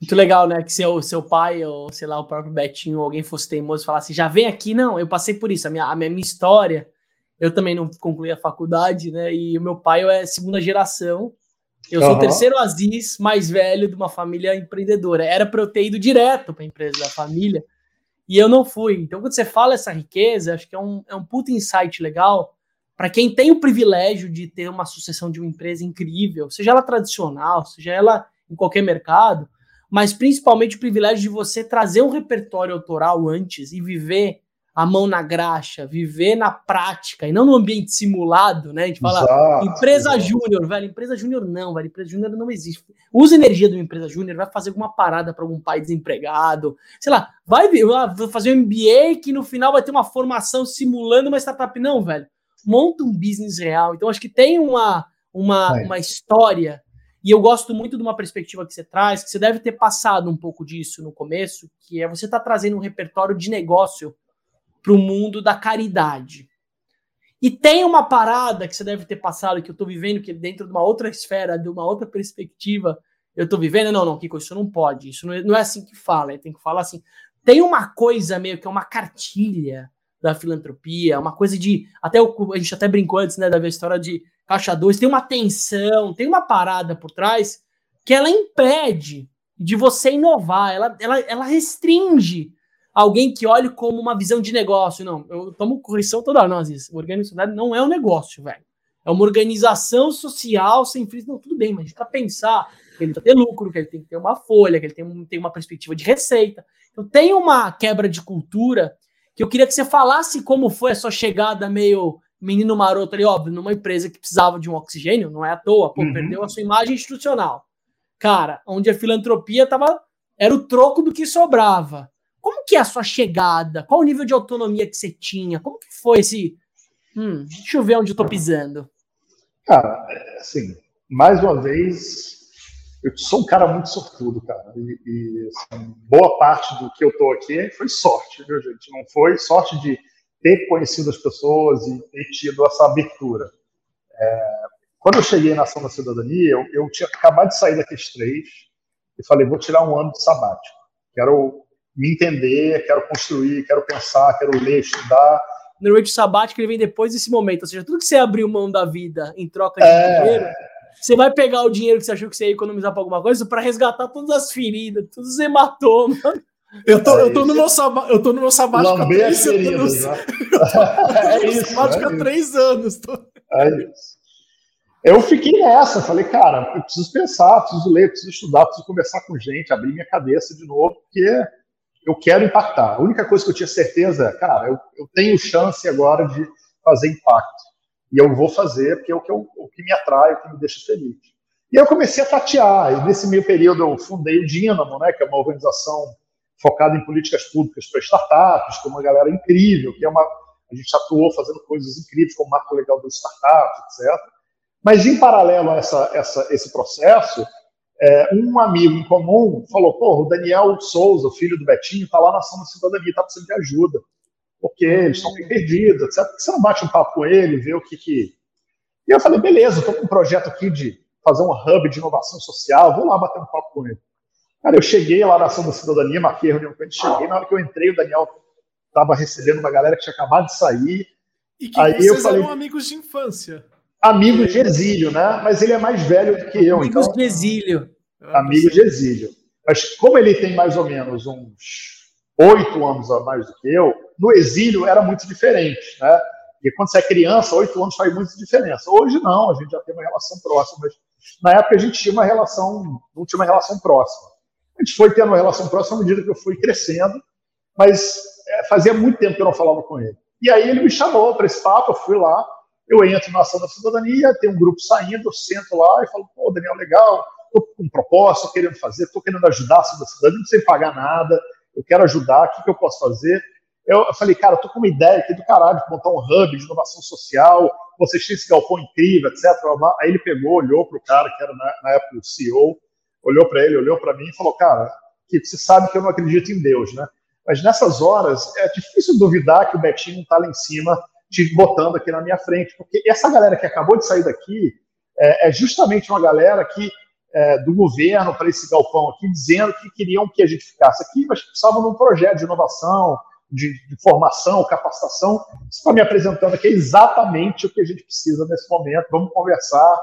Muito legal, né? Que seu, seu pai, ou sei lá, o próprio Betinho, ou alguém fosse teimoso e falasse, já vem aqui, não, eu passei por isso, a minha, a minha, minha história, eu também não concluí a faculdade, né? E o meu pai é segunda geração, eu sou uhum. o terceiro Aziz mais velho de uma família empreendedora. Era para eu ter ido direto para a empresa da família e eu não fui. Então, quando você fala essa riqueza, acho que é um, é um puta insight legal para quem tem o privilégio de ter uma sucessão de uma empresa incrível, seja ela tradicional, seja ela em qualquer mercado mas principalmente o privilégio de você trazer um repertório autoral antes e viver a mão na graxa, viver na prática e não no ambiente simulado, né? A gente fala Exato. empresa júnior, velho, empresa júnior não, velho, empresa júnior não existe. Usa energia de uma empresa júnior, vai fazer alguma parada para algum pai desempregado, sei lá, vai fazer um MBA que no final vai ter uma formação simulando uma startup, não, velho. Monta um business real. Então acho que tem uma uma, uma história e eu gosto muito de uma perspectiva que você traz, que você deve ter passado um pouco disso no começo, que é você está trazendo um repertório de negócio para o mundo da caridade. E tem uma parada que você deve ter passado, que eu estou vivendo, que dentro de uma outra esfera, de uma outra perspectiva, eu estou vivendo. Não, não, Kiko, isso não pode. Isso não é, não é assim que fala. Tem que falar assim. Tem uma coisa meio que é uma cartilha da filantropia, uma coisa de. Até o, a gente até brincou antes, né, da história de caixa 2, tem uma tensão, tem uma parada por trás que ela impede de você inovar, ela, ela, ela restringe alguém que olhe como uma visão de negócio. Não, eu tomo correção toda hora, não, Aziz. Organização não é um negócio, velho. É uma organização social sem fins. Não, tudo bem, mas para pensar que ele tem que ter lucro, que ele tem que ter uma folha, que ele tem, tem uma perspectiva de receita. Então tem uma quebra de cultura que eu queria que você falasse como foi a sua chegada meio menino maroto ali, óbvio, numa empresa que precisava de um oxigênio, não é à toa, pô, uhum. perdeu a sua imagem institucional. Cara, onde a filantropia tava, era o troco do que sobrava. Como que é a sua chegada? Qual o nível de autonomia que você tinha? Como que foi esse. Hum, deixa eu ver onde eu tô pisando. Cara, assim, mais uma vez, eu sou um cara muito sortudo, cara. E, e assim, boa parte do que eu tô aqui foi sorte, viu, gente? Não foi sorte de ter conhecido as pessoas e ter tido essa abertura. É, quando eu cheguei na Ação da Cidadania, eu, eu tinha acabado de sair daqueles três e falei, vou tirar um ano de sabático. Quero me entender, quero construir, quero pensar, quero ler, estudar. Normalmente o sabático ele vem depois desse momento, ou seja, tudo que você abriu mão da vida em troca de é... dinheiro, você vai pegar o dinheiro que você achou que você ia economizar para alguma coisa para resgatar todas as feridas, todos os hematomas. Eu tô, é eu tô no meu sabático, eu tô no meu sabático há três anos. Né? é isso, sabático há é três anos. Tô... É isso. Eu fiquei nessa, falei, cara, eu preciso pensar, preciso ler, preciso estudar, preciso conversar com gente, abrir minha cabeça de novo, porque eu quero impactar. A única coisa que eu tinha certeza é, cara, eu, eu tenho chance agora de fazer impacto. E eu vou fazer, porque é o que, eu, o que me atrai, o que me deixa feliz. E aí eu comecei a tatear, e nesse meio período eu fundei o Dínamo, né, que é uma organização focada em políticas públicas para startups, com uma galera incrível, que é uma. A gente atuou fazendo coisas incríveis, como o marco legal das startups, etc. Mas, em paralelo a essa, essa, esse processo, é, um amigo em comum falou: pô, o Daniel Souza, o filho do Betinho, está lá na ação da cidadania, está precisando de ajuda. Porque eles estão bem perdidos, etc. Por que você não bate um papo com ele, vê o que que. E eu falei: beleza, estou com um projeto aqui de fazer um hub de inovação social, vou lá bater um papo com ele. Cara, eu cheguei lá na ação da cidadania, marquei a reunião com ele, cheguei, na hora que eu entrei, o Daniel estava recebendo uma galera que tinha acabado de sair. E que aí vocês eu falei, eram amigos de infância. Amigos de exílio, né? Mas ele é mais velho do que eu. Amigos então, de exílio. Amigos de exílio. Mas como ele tem mais ou menos uns oito anos a mais do que eu, no exílio era muito diferente, né? Porque quando você é criança, oito anos faz muita diferença. Hoje não, a gente já tem uma relação próxima, mas na época a gente tinha uma relação, não tinha uma relação próxima. A gente foi tendo uma relação próxima à medida que eu fui crescendo, mas é, fazia muito tempo que eu não falava com ele. E aí ele me chamou para esse papo, eu fui lá, eu entro na ação da cidadania, tem um grupo saindo, eu sento lá e falo, pô, Daniel, legal, estou com um propósito, estou querendo fazer, estou querendo ajudar a ação da cidadania, sem pagar nada, eu quero ajudar, o que, que eu posso fazer? Eu, falei, cara, estou com uma ideia aqui do caralho, de montar um hub de inovação social, vocês têm esse galpão incrível, etc. Aí ele pegou, olhou para o cara, que era na, na época o CEO, olhou para ele, olhou para mim e falou, cara, que você sabe que eu não acredito em Deus, né? Mas nessas horas é difícil duvidar que o Betinho está lá em cima te botando aqui na minha frente, porque essa galera que acabou de sair daqui é, é justamente uma galera que é, do governo para esse galpão aqui, dizendo que queriam que a gente ficasse aqui, mas precisavam de um projeto de inovação, de, de formação, capacitação. Você está me apresentando aqui exatamente o que a gente precisa nesse momento, vamos conversar.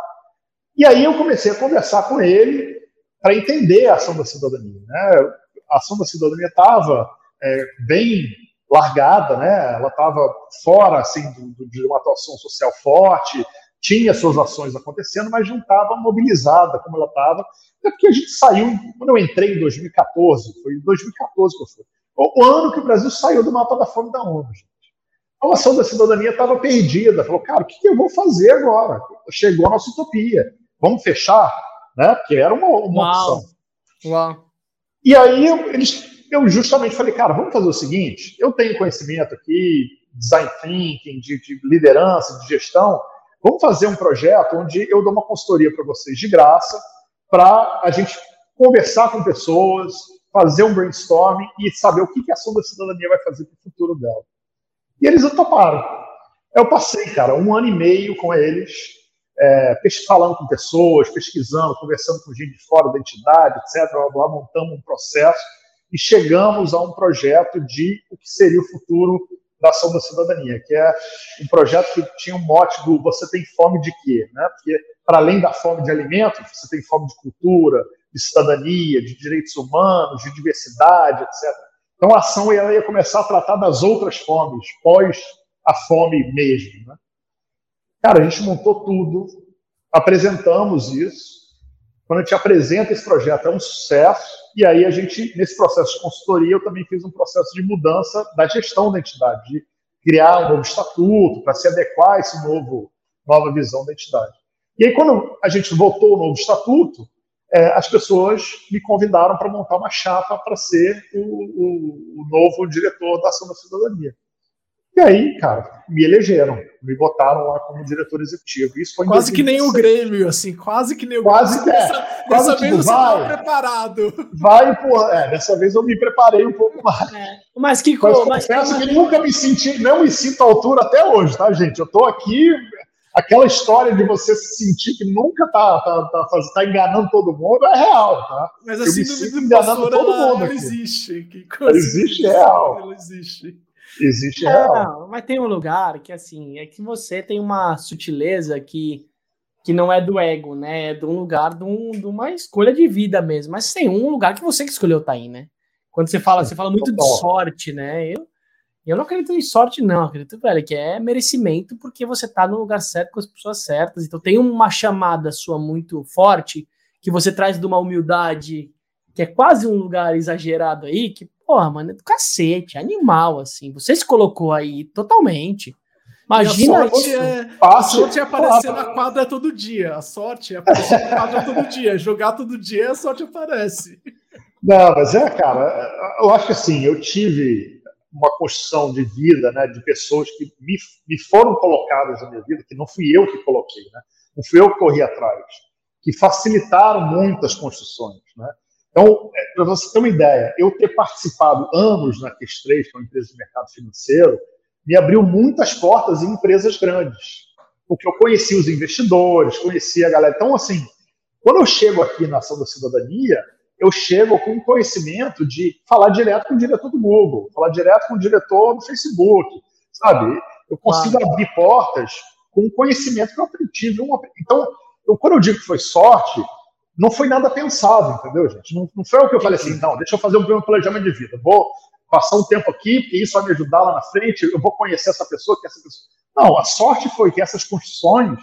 E aí eu comecei a conversar com ele para entender a ação da cidadania. Né? A ação da cidadania estava é, bem largada, né? ela estava fora assim, de uma atuação social forte, tinha suas ações acontecendo, mas não estava mobilizada como ela estava, até porque a gente saiu, quando eu entrei em 2014, foi em 2014 que eu fui, o ano que o Brasil saiu do mapa da fome da ONU, gente. A ação da cidadania estava perdida, falou, cara, o que eu vou fazer agora? Chegou a nossa utopia, vamos fechar? Né? Porque era uma, uma Uau. opção. Uau. E aí eles eu justamente falei, cara, vamos fazer o seguinte: eu tenho conhecimento aqui, design thinking, de, de liderança, de gestão. Vamos fazer um projeto onde eu dou uma consultoria para vocês de graça, para a gente conversar com pessoas, fazer um brainstorming e saber o que, que a ação da cidadania vai fazer para o futuro dela. E eles toparam. Eu passei, cara, um ano e meio com eles, é, falando com pessoas, pesquisando, conversando com gente de fora da entidade, etc. Montamos um processo e chegamos a um projeto de o que seria o futuro da ação da cidadania, que é um projeto que tinha um mote do você tem fome de quê? Né? Porque, para além da fome de alimentos, você tem fome de cultura, de cidadania, de direitos humanos, de diversidade, etc. Então, a ação ia, ia começar a tratar das outras fomes, pós a fome mesmo. Né? Cara, a gente montou tudo, apresentamos isso, quando a gente apresenta esse projeto, é um sucesso, e aí a gente, nesse processo de consultoria, eu também fiz um processo de mudança da gestão da entidade, de criar um novo estatuto para se adequar a esse novo nova visão da entidade. E aí, quando a gente votou o novo estatuto, é, as pessoas me convidaram para montar uma chapa para ser o, o, o, novo diretor da Ação da Cidadania. E aí, cara, me elegeram, me botaram lá como diretor executivo. Isso foi quase que nem o Grêmio, assim, quase que nem o quase Grêmio. É, dessa, quase dessa vez tipo, você vai, preparado. Vai, porra. É, dessa vez eu me preparei um pouco mais. É, mas que coisa. Mas, mas confesso que nunca me senti, não me sinto à altura até hoje, tá, gente? Eu tô aqui aquela história de você se sentir que nunca tá, tá, tá, tá enganando todo mundo é real, tá? Mas assim, síndrome do impostor, todo ela, mundo ela existe. Que coisa existe real. Ela existe. Existe é, real. Não, mas tem um lugar que, assim, é que você tem uma sutileza que, que não é do ego, né? É de um lugar de, um, de uma escolha de vida mesmo. Mas tem um lugar que você que escolheu tá aí, né? Quando você fala, você fala muito de sorte, né? Eu, eu não acredito em sorte, não. acredito, velho, que é merecimento porque você tá no lugar certo com as pessoas certas. Então tem uma chamada sua muito forte que você traz de uma humildade que é quase um lugar exagerado aí, que, porra, mano, é do cacete, animal, assim. Você se colocou aí totalmente. Imagina a sorte, é, a sorte é aparecer na quadra todo dia. A sorte é aparecer na quadra todo dia. Jogar todo dia, a sorte aparece. Não, mas é, cara, eu acho que assim, eu tive uma construção de vida, né, de pessoas que me, me foram colocadas na minha vida, que não fui eu que coloquei, né, não fui eu que corri atrás, que facilitaram muitas construções. Né. Então, é, para você ter uma ideia, eu ter participado anos na Q3, que é uma empresa de mercado financeiro, me abriu muitas portas em empresas grandes, porque eu conheci os investidores, conheci a galera. Então, assim, quando eu chego aqui na Ação da Cidadania, eu chego com conhecimento de falar direto com o diretor do Google, falar direto com o diretor do Facebook, sabe? Eu consigo abrir portas com o conhecimento que eu tive. Então, eu, quando eu digo que foi sorte, não foi nada pensado, entendeu, gente? Não, não foi o que eu falei assim, não, deixa eu fazer um meu planejamento de vida, vou passar um tempo aqui, porque isso vai me ajudar lá na frente, eu vou conhecer essa pessoa, que essa pessoa... Não, a sorte foi que essas construções,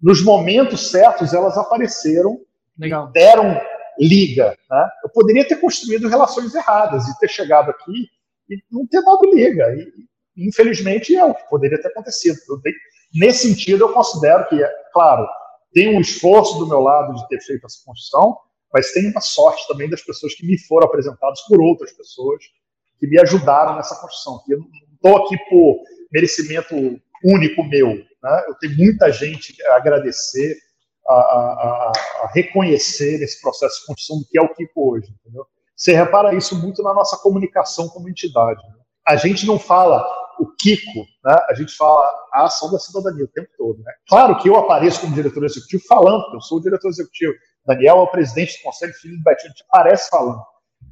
nos momentos certos, elas apareceram, Legal. deram liga. Né? Eu poderia ter construído relações erradas e ter chegado aqui e não ter dado liga. E, infelizmente, é o que poderia ter acontecido. Tenho, nesse sentido, eu considero que, claro, tem um esforço do meu lado de ter feito essa construção, mas tem uma sorte também das pessoas que me foram apresentadas por outras pessoas que me ajudaram nessa construção. Eu não estou aqui por merecimento único meu. Né? Eu tenho muita gente a agradecer, a, a, a, reconhecer esse processo de construção do que é o Kiko hoje. Entendeu? Você repara isso muito na nossa comunicação como entidade. Né? A gente não fala o Kiko, né? a gente fala a ação da cidadania o tempo todo. Né? Claro que eu apareço como diretor executivo falando, eu sou o diretor executivo. Daniel é o presidente do Conselho Filho do Betinho, a gente aparece falando.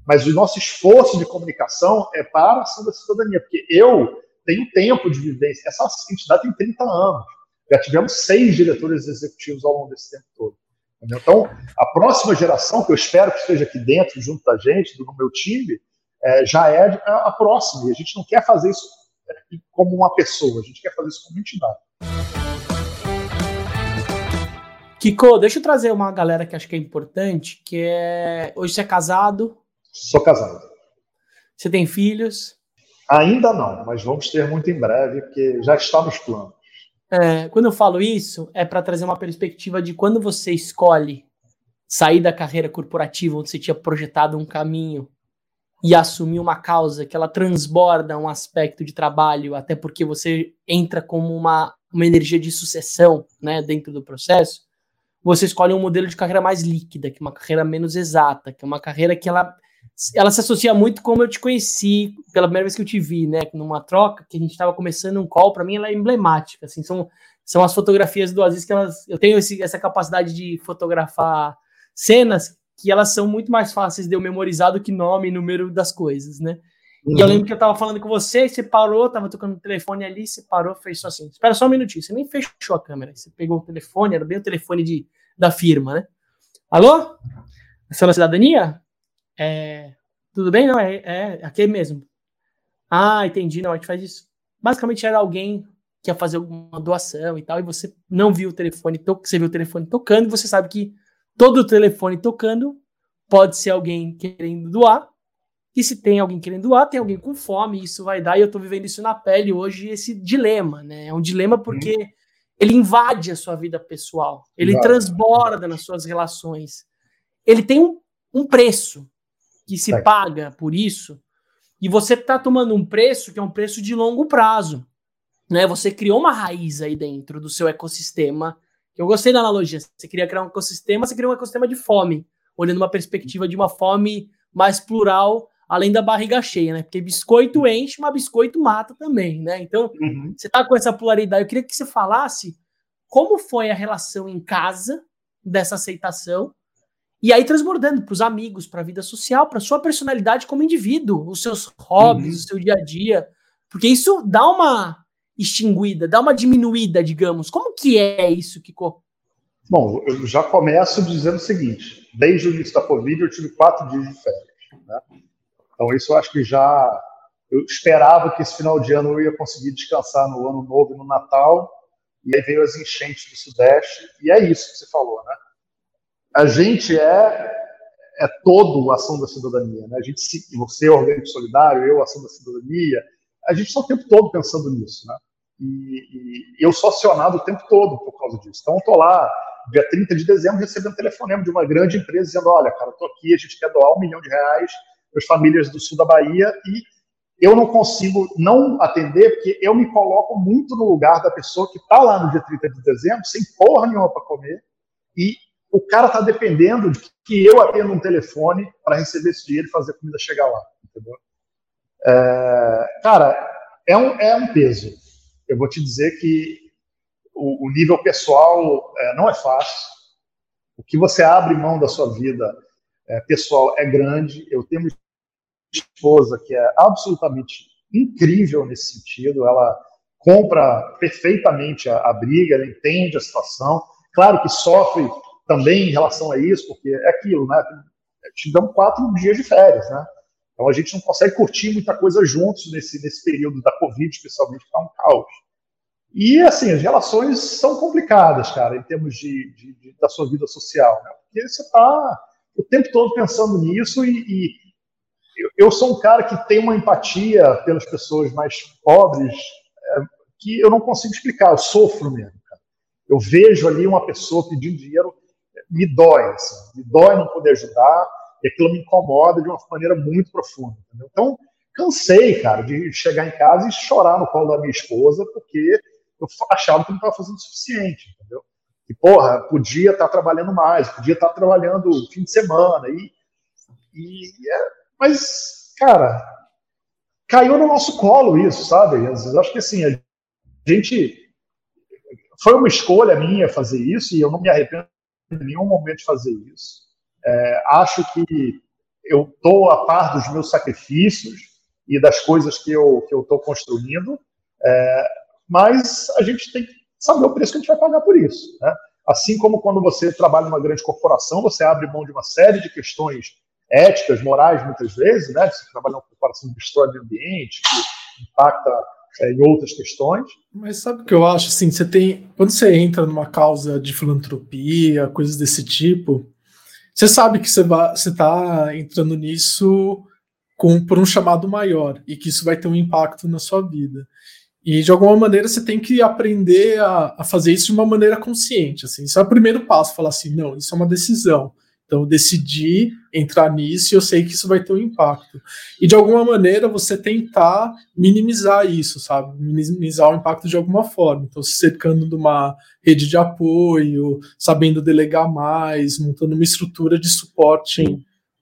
Mas o nosso esforço de comunicação é para a ação da cidadania, porque eu tenho tempo de vivência. Essa entidade tem 30 anos. Já tivemos seis diretores executivos ao longo desse tempo todo. Então, a próxima geração, que eu espero que esteja aqui dentro, junto da gente, do meu time, é, já é a próxima. E a gente não quer fazer isso como uma pessoa, a gente quer fazer isso como entidade. Kiko, deixa eu trazer uma galera que acho que é importante, que é... Hoje você é casado? Sou casado. Você tem filhos? Ainda não, mas vamos ter muito em breve, porque já está nos planos. É, quando eu falo isso, é para trazer uma perspectiva de quando você escolhe sair da carreira corporativa, onde você tinha projetado um caminho, e assumir uma causa que ela transborda um aspecto de trabalho, até porque você entra como uma, uma energia de sucessão né, dentro do processo, você escolhe um modelo de carreira mais líquida, que é uma carreira menos exata, que é uma carreira que ela ela se associa muito como eu te conheci pela primeira vez que eu te vi, né? Numa troca que a gente estava começando um call, para mim ela é emblemática, assim, são, são as fotografias do Aziz que elas, eu tenho esse, essa capacidade de fotografar cenas que elas são muito mais fáceis de eu memorizar do que nome e número das coisas, né? Uhum. E eu uhum. lembro que eu tava falando com você, você parou, tava tocando o telefone ali, você parou, fez só assim, espera só um minutinho, você nem fechou a câmera, você pegou o telefone, era bem o telefone de, da firma, né? Alô? Essa cidadania? É, tudo bem? Não, é, é aqui mesmo. Ah, entendi. Não, a gente faz isso. Basicamente era alguém que ia fazer alguma doação e tal, e você não viu o telefone, você viu o telefone tocando, e você sabe que todo telefone tocando pode ser alguém querendo doar. E se tem alguém querendo doar, tem alguém com fome, isso vai dar, e eu estou vivendo isso na pele hoje, esse dilema, né? É um dilema porque hum. ele invade a sua vida pessoal, ele Exato. transborda nas suas relações. Ele tem um, um preço que se é. paga por isso, e você está tomando um preço que é um preço de longo prazo. Né? Você criou uma raiz aí dentro do seu ecossistema. Eu gostei da analogia. Você queria criar um ecossistema, você criou um ecossistema de fome, olhando uma perspectiva de uma fome mais plural, além da barriga cheia, né? Porque biscoito enche, mas biscoito mata também, né? Então, uhum. você tá com essa pluralidade. Eu queria que você falasse como foi a relação em casa dessa aceitação e aí transbordando para os amigos, para a vida social, para sua personalidade como indivíduo, os seus hobbies, uhum. o seu dia a dia, porque isso dá uma extinguida, dá uma diminuída, digamos. Como que é isso, Kiko? Bom, eu já começo dizendo o seguinte: desde o início da Covid, eu tive quatro dias de férias. Né? Então, isso eu acho que já. Eu esperava que esse final de ano eu ia conseguir descansar no Ano Novo e no Natal, e aí veio as enchentes do Sudeste, e é isso que você falou, né? a gente é é todo a ação da cidadania, né? A gente você organismo solidário, eu ação da cidadania, a gente está o tempo todo pensando nisso, né? E, e eu sou acionado o tempo todo por causa disso. Então, eu estou lá, dia 30 de dezembro, recebendo um telefonema de uma grande empresa dizendo: olha, cara, estou aqui, a gente quer doar um milhão de reais para as famílias do sul da Bahia e eu não consigo não atender porque eu me coloco muito no lugar da pessoa que está lá no dia 30 de dezembro, sem porra nenhuma para comer, e o cara está dependendo de que eu atenda um telefone para receber esse dinheiro e fazer a comida chegar lá, entendeu? É, cara, é um, é um peso. Eu vou te dizer que o, o nível pessoal é, não é fácil. O que você abre mão da sua vida é, pessoal é grande. Eu tenho uma esposa que é absolutamente incrível nesse sentido. Ela compra perfeitamente a, a briga, ela entende a situação. Claro que sofre também em relação a isso, porque é aquilo, né? Te dão quatro dias de férias, né? Então a gente não consegue curtir muita coisa juntos nesse, nesse período da Covid, especialmente, que está um caos. E, assim, as relações são complicadas, cara, em termos de, de, de da sua vida social, né? Porque você está o tempo todo pensando nisso e, e eu, eu, sou um cara que tem uma empatia pelas pessoas mais pobres é, que eu não consigo explicar, eu sofro mesmo, cara. Eu vejo ali uma pessoa pedindo dinheiro me dói, assim, me dói não poder ajudar, e aquilo me incomoda de uma maneira muito profunda. Entendeu? Então, cansei, cara, de chegar em casa e chorar no colo da minha esposa, porque eu achava que não estava fazendo o suficiente, entendeu? E, porra, podia estar tá trabalhando mais, podia estar tá trabalhando fim de semana, e, e é, mas, cara, caiu no nosso colo isso, sabe? Às vezes, acho que assim, a gente. Foi uma escolha minha fazer isso, e eu não me arrependo em nenhum momento fazer isso. É, acho que eu estou a par dos meus sacrifícios e das coisas que eu que eu estou construindo, é, mas a gente tem que saber o preço que a gente vai pagar por isso. Né? Assim como quando você trabalha numa grande corporação, você abre mão de uma série de questões éticas, morais, muitas vezes, né? Você trabalha numa corporação que destrói o ambiente, que impacta é, em outras questões. Mas sabe o que eu acho? Assim, você tem. Quando você entra numa causa de filantropia, coisas desse tipo, você sabe que você está entrando nisso com, por um chamado maior e que isso vai ter um impacto na sua vida. E de alguma maneira você tem que aprender a, a fazer isso de uma maneira consciente. Assim. Isso é o primeiro passo, falar assim, não, isso é uma decisão. Então, eu decidi entrar nisso e eu sei que isso vai ter um impacto. E de alguma maneira você tentar minimizar isso, sabe? Minimizar o impacto de alguma forma. Então, se cercando de uma rede de apoio, sabendo delegar mais, montando uma estrutura de suporte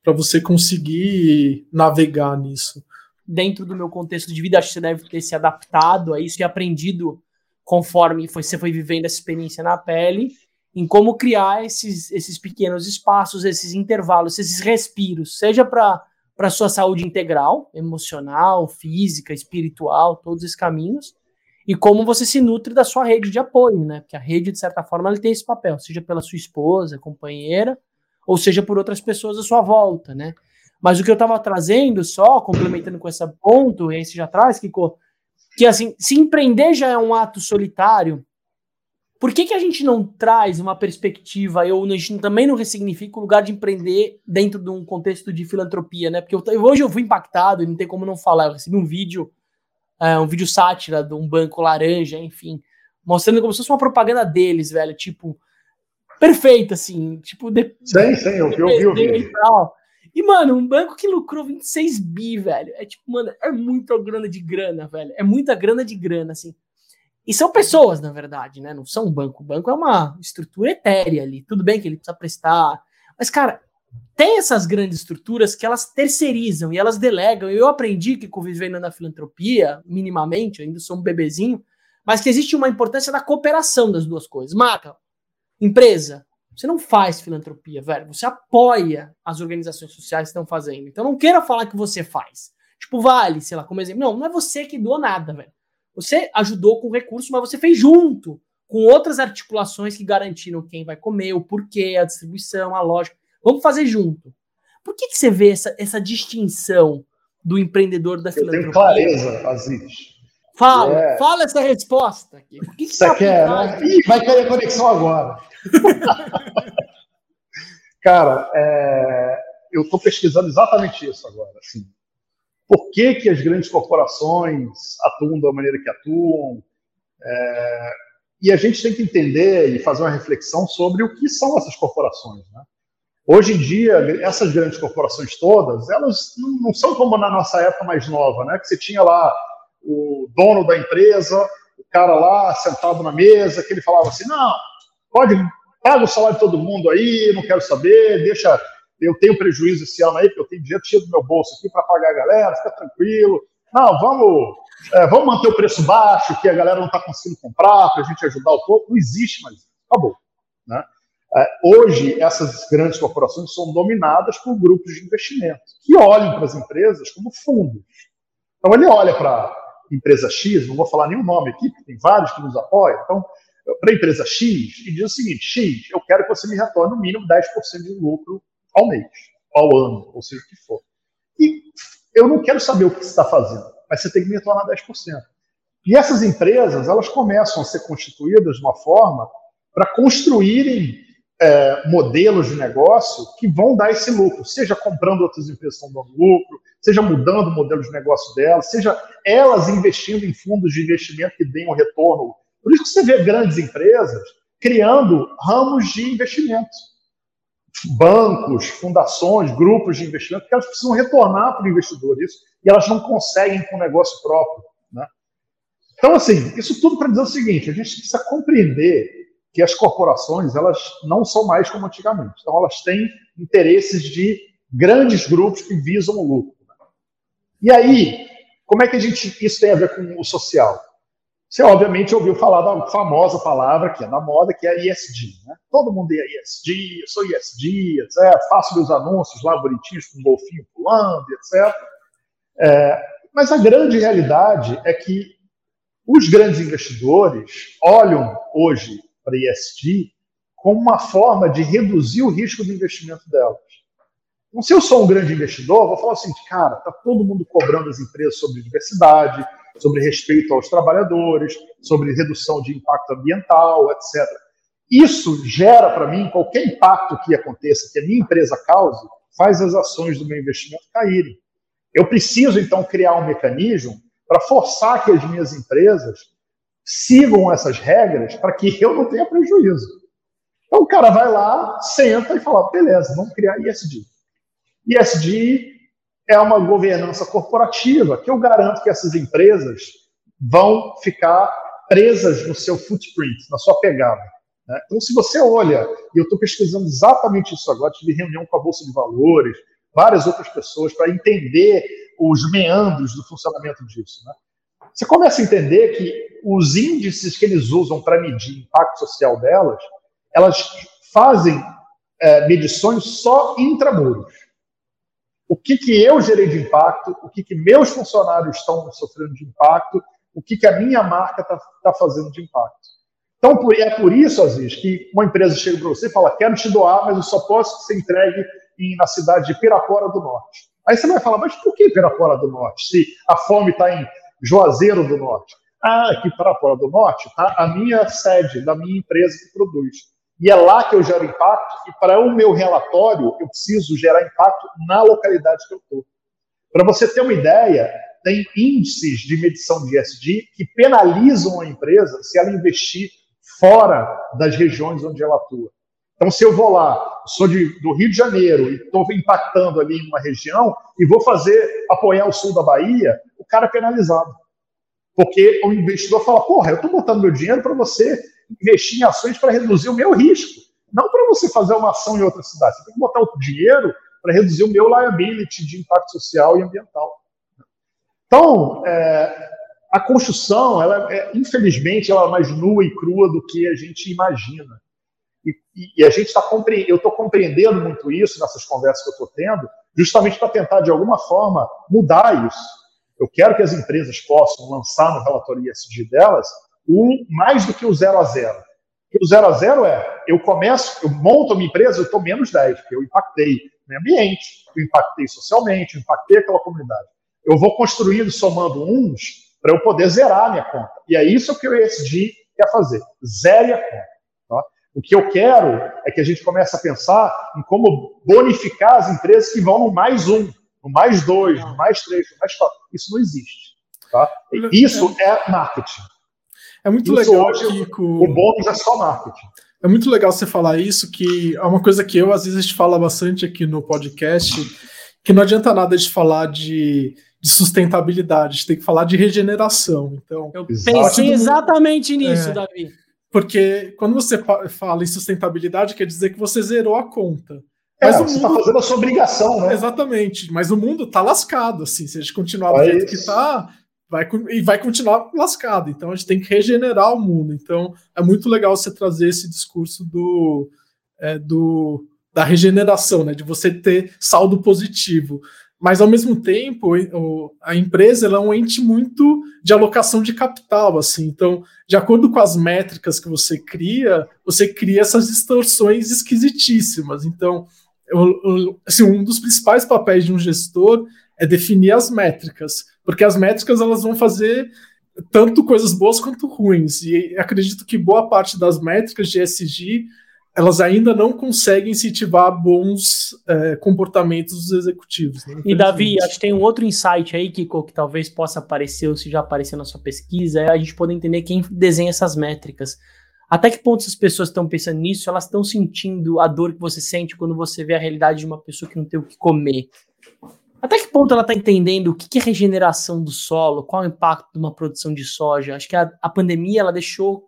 para você conseguir navegar nisso. Dentro do meu contexto de vida, acho que você deve ter se adaptado a isso e aprendido conforme foi, você foi vivendo essa experiência na pele em como criar esses, esses pequenos espaços, esses intervalos, esses respiros, seja para a sua saúde integral, emocional, física, espiritual, todos esses caminhos, e como você se nutre da sua rede de apoio, né? Porque a rede, de certa forma, ela tem esse papel, seja pela sua esposa, companheira, ou seja por outras pessoas à sua volta, né? Mas o que eu estava trazendo, só complementando com esse ponto, e você já traz, Kiko, que assim, se empreender já é um ato solitário, por que, que a gente não traz uma perspectiva, eu, a gente também não ressignifica o lugar de empreender dentro de um contexto de filantropia, né? Porque eu, hoje eu fui impactado e não tem como não falar. Eu recebi um vídeo, é, um vídeo sátira de um banco laranja, enfim, mostrando como se fosse uma propaganda deles, velho. Tipo, perfeita, assim. Tipo, de, sim, sim, eu vi, eu vi, E, tal. e, mano, um banco que lucrou 26 bi, velho. É tipo, mano, é muita grana de grana, velho. É muita grana de grana, assim. E são pessoas, na verdade, né? Não são um banco. O banco é uma estrutura etérea ali. Tudo bem que ele precisa prestar. Mas, cara, tem essas grandes estruturas que elas terceirizam e elas delegam. Eu aprendi que vivendo na filantropia, minimamente, ainda sou um bebezinho, mas que existe uma importância da cooperação das duas coisas. Marca, empresa, você não faz filantropia, velho. Você apoia as organizações sociais que estão fazendo. Então não queira falar que você faz. Tipo, vale, sei lá, como exemplo. Não, não é você que doa nada, velho. Você ajudou com recurso, mas você fez junto com outras articulações que garantiram quem vai comer, o porquê, a distribuição, a lógica. Vamos fazer junto. Por que, que você vê essa, essa distinção do empreendedor da filantropia? Eu tenho clareza, Aziz. Fala, é. fala essa resposta. Aqui. O que, que você tá quer, né? Ih, vai querer conexão agora. Cara, é, eu estou pesquisando exatamente isso agora. Assim por que, que as grandes corporações atuam da maneira que atuam. É, e a gente tem que entender e fazer uma reflexão sobre o que são essas corporações. Né? Hoje em dia, essas grandes corporações todas, elas não são como na nossa época mais nova, né? que você tinha lá o dono da empresa, o cara lá sentado na mesa, que ele falava assim, não, pode, paga o salário de todo mundo aí, não quero saber, deixa eu tenho prejuízo esse ano aí, porque eu tenho dinheiro tiro do meu bolso aqui para pagar a galera, fica tranquilo. Não, vamos, é, vamos manter o preço baixo, que a galera não está conseguindo comprar, para a gente ajudar o povo. Não existe mais. Acabou. Né? É, hoje, essas grandes corporações são dominadas por grupos de investimento, que olham para as empresas como fundos. Então, ele olha para empresa X, não vou falar nenhum nome aqui, porque tem vários que nos apoiam. Então, para a empresa X, e diz o seguinte: X, eu quero que você me retorne no mínimo 10% de lucro ao mês, ao ano, ou seja o que for. E eu não quero saber o que você está fazendo, mas você tem que me retornar 10%. E essas empresas, elas começam a ser constituídas de uma forma para construírem é, modelos de negócio que vão dar esse lucro, seja comprando outras empresas que estão dando lucro, seja mudando o modelo de negócio delas, seja elas investindo em fundos de investimento que deem um retorno. Por isso que você vê grandes empresas criando ramos de investimento bancos, fundações, grupos de investimento, que elas precisam retornar para o investidor isso, e elas não conseguem com o negócio próprio. Né? Então, assim, isso tudo para dizer o seguinte: a gente precisa compreender que as corporações elas não são mais como antigamente. Então, elas têm interesses de grandes grupos que visam o lucro. Né? E aí, como é que a gente isso tem a ver com o social? Você, obviamente, ouviu falar da famosa palavra que é na moda, que é ESG. Né? Todo mundo é ESG, eu sou ESG, etc. Faço meus anúncios lá bonitinhos com um golfinho pulando, etc. É, mas a grande realidade é que os grandes investidores olham hoje para ESG como uma forma de reduzir o risco do investimento delas. Então, se eu sou um grande investidor, vou falar assim, cara, está todo mundo cobrando as empresas sobre diversidade, sobre respeito aos trabalhadores, sobre redução de impacto ambiental, etc. Isso gera para mim qualquer impacto que aconteça, que a minha empresa cause, faz as ações do meu investimento caírem. Eu preciso então criar um mecanismo para forçar que as minhas empresas sigam essas regras para que eu não tenha prejuízo. Então o cara vai lá, senta e fala: beleza, vamos criar ISD. ISD é uma governança corporativa que eu garanto que essas empresas vão ficar presas no seu footprint, na sua pegada. Né? Então, se você olha, e eu estou pesquisando exatamente isso agora, tive reunião com a Bolsa de Valores, várias outras pessoas, para entender os meandros do funcionamento disso. Né? Você começa a entender que os índices que eles usam para medir o impacto social delas, elas fazem é, medições só intramuros o que, que eu gerei de impacto, o que, que meus funcionários estão sofrendo de impacto, o que, que a minha marca está tá fazendo de impacto. Então, é por isso, Aziz, que uma empresa chega para você e fala: quero te doar, mas eu só posso que você entregue em, na cidade de Pirapora do Norte. Aí você vai falar: mas por que Pirapora do Norte? Se a fome está em Juazeiro do Norte. Ah, aqui para a do Norte está a minha sede da minha empresa que produz. E é lá que eu gero impacto, e para o meu relatório, eu preciso gerar impacto na localidade que eu estou. Para você ter uma ideia, tem índices de medição de ESG que penalizam a empresa se ela investir fora das regiões onde ela atua. Então, se eu vou lá, sou de, do Rio de Janeiro e estou impactando ali em uma região e vou fazer apoiar o sul da Bahia, o cara é penalizado. Porque o investidor fala: porra, eu estou botando meu dinheiro para você investir em ações para reduzir o meu risco, não para você fazer uma ação em outra cidade. Você tem que botar o dinheiro para reduzir o meu liability de impacto social e ambiental. Então, é, a construção, ela é, infelizmente, ela é mais nua e crua do que a gente imagina. E, e a gente está eu estou compreendendo muito isso nessas conversas que eu estou tendo, justamente para tentar de alguma forma mudar isso. Eu quero que as empresas possam lançar no relatório ISD delas um mais do que o zero a zero. o zero a zero é eu começo, eu monto a minha empresa, eu estou menos 10, porque eu impactei meio ambiente, eu impactei socialmente, eu impactei aquela comunidade. Eu vou construindo, somando uns, para eu poder zerar a minha conta. E é isso que o ESG quer fazer, zere a conta. Tá? O que eu quero é que a gente comece a pensar em como bonificar as empresas que vão no mais um, no mais dois, no mais três, no mais quatro. Isso não existe. Tá? Isso é marketing. É muito isso legal, hoje, Kiko. O bônus é só marketing. É muito legal você falar isso, que é uma coisa que eu, às vezes, a gente fala bastante aqui no podcast, que não adianta nada de falar de de sustentabilidade, a gente tem que falar de regeneração. Então, eu pensei exatamente nisso, é, Davi. Porque quando você fala em sustentabilidade, quer dizer que você zerou a conta. É, mas você está fazendo a sua obrigação, né? Exatamente. Mas o mundo está lascado, assim. Se a gente continuar do é jeito que está, vai, e vai continuar lascado. Então a gente tem que regenerar o mundo. Então é muito legal você trazer esse discurso do, é, do da regeneração, né? De você ter saldo positivo mas ao mesmo tempo a empresa é um ente muito de alocação de capital, assim. Então, de acordo com as métricas que você cria, você cria essas distorções esquisitíssimas. Então, assim, um dos principais papéis de um gestor é definir as métricas, porque as métricas elas vão fazer tanto coisas boas quanto ruins. E acredito que boa parte das métricas de ESG elas ainda não conseguem incentivar bons é, comportamentos dos executivos. Né? E Davi, acho que tem um outro insight aí, Kiko, que talvez possa aparecer, ou se já apareceu na sua pesquisa, é a gente poder entender quem desenha essas métricas. Até que ponto as pessoas estão pensando nisso? Elas estão sentindo a dor que você sente quando você vê a realidade de uma pessoa que não tem o que comer. Até que ponto ela está entendendo o que é regeneração do solo, qual é o impacto de uma produção de soja? Acho que a, a pandemia ela deixou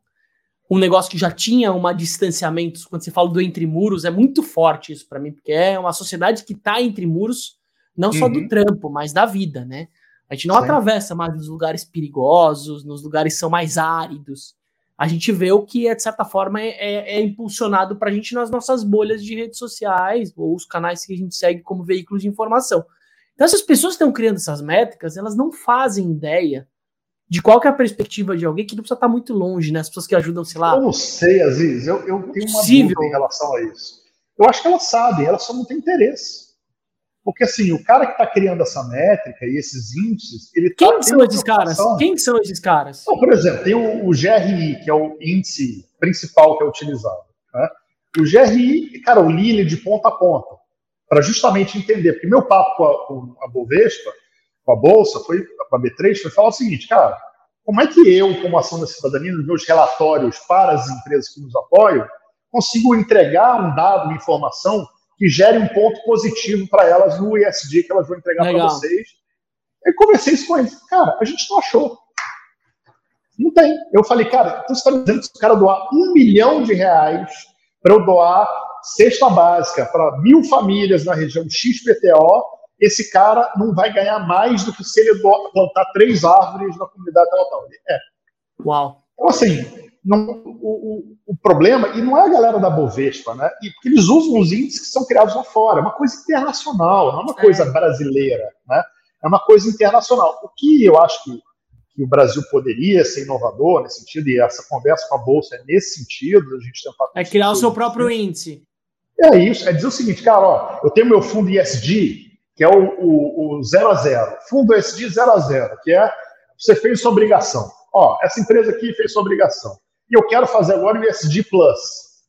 um negócio que já tinha um distanciamento, quando você fala do entre muros, é muito forte isso para mim, porque é uma sociedade que está entre muros, não uhum. só do uhum. trampo, mas da vida, né? A gente não Sim. atravessa mais nos lugares perigosos, nos lugares que são mais áridos. A gente vê o que, é, de certa forma, é, é, é impulsionado para a gente nas nossas bolhas de redes sociais ou os canais que a gente segue como veículos de informação. Então, essas pessoas que estão criando essas métricas, elas não fazem ideia de qual que é a perspectiva de alguém que não precisa estar muito longe, né? As pessoas que ajudam, sei lá. Eu não sei, Aziz, eu, eu tenho uma possível. dúvida em relação a isso. Eu acho que elas sabem, elas só não têm interesse. Porque assim, o cara que está criando essa métrica e esses índices, ele Quem tá são esses caras? Quem são esses caras? Então, por exemplo, tem o, o, GRI, que é o índice principal que é utilizado. Né? O GRI, cara, o li de ponta a ponta, para justamente entender, porque meu papo com a, com a Bovespa com a Bolsa, foi com a B3, foi falar o seguinte, cara, como é que eu, como ação da cidadania, nos meus relatórios para as empresas que nos apoiam, consigo entregar um dado, uma informação que gere um ponto positivo para elas no ISD que elas vão entregar para vocês. Eu conversei isso com eles. Cara, a gente não achou. Não tem. Eu falei, cara, então você está me dizendo que se o cara doar um milhão de reais para eu doar cesta básica para mil famílias na região XPTO, esse cara não vai ganhar mais do que se ele plantar três árvores na comunidade tal, É. Uau. Então, assim, não, o, o, o, problema, e não é a galera da Bovespa, né? E, porque eles usam os índices que são criados lá fora, é uma coisa internacional, não é uma coisa é. brasileira, né? É uma coisa internacional. O que eu acho que, que o Brasil poderia ser inovador nesse sentido, e essa conversa com a Bolsa é nesse sentido, a gente tentar. É criar o seu próprio índice. É isso, é dizer o seguinte, cara, ó, eu tenho meu fundo ISD, que é o, o, o zero a zero. Fundo SD zero a zero, que é você fez sua obrigação. ó, essa empresa aqui fez sua obrigação. E eu quero fazer agora o ESG Plus,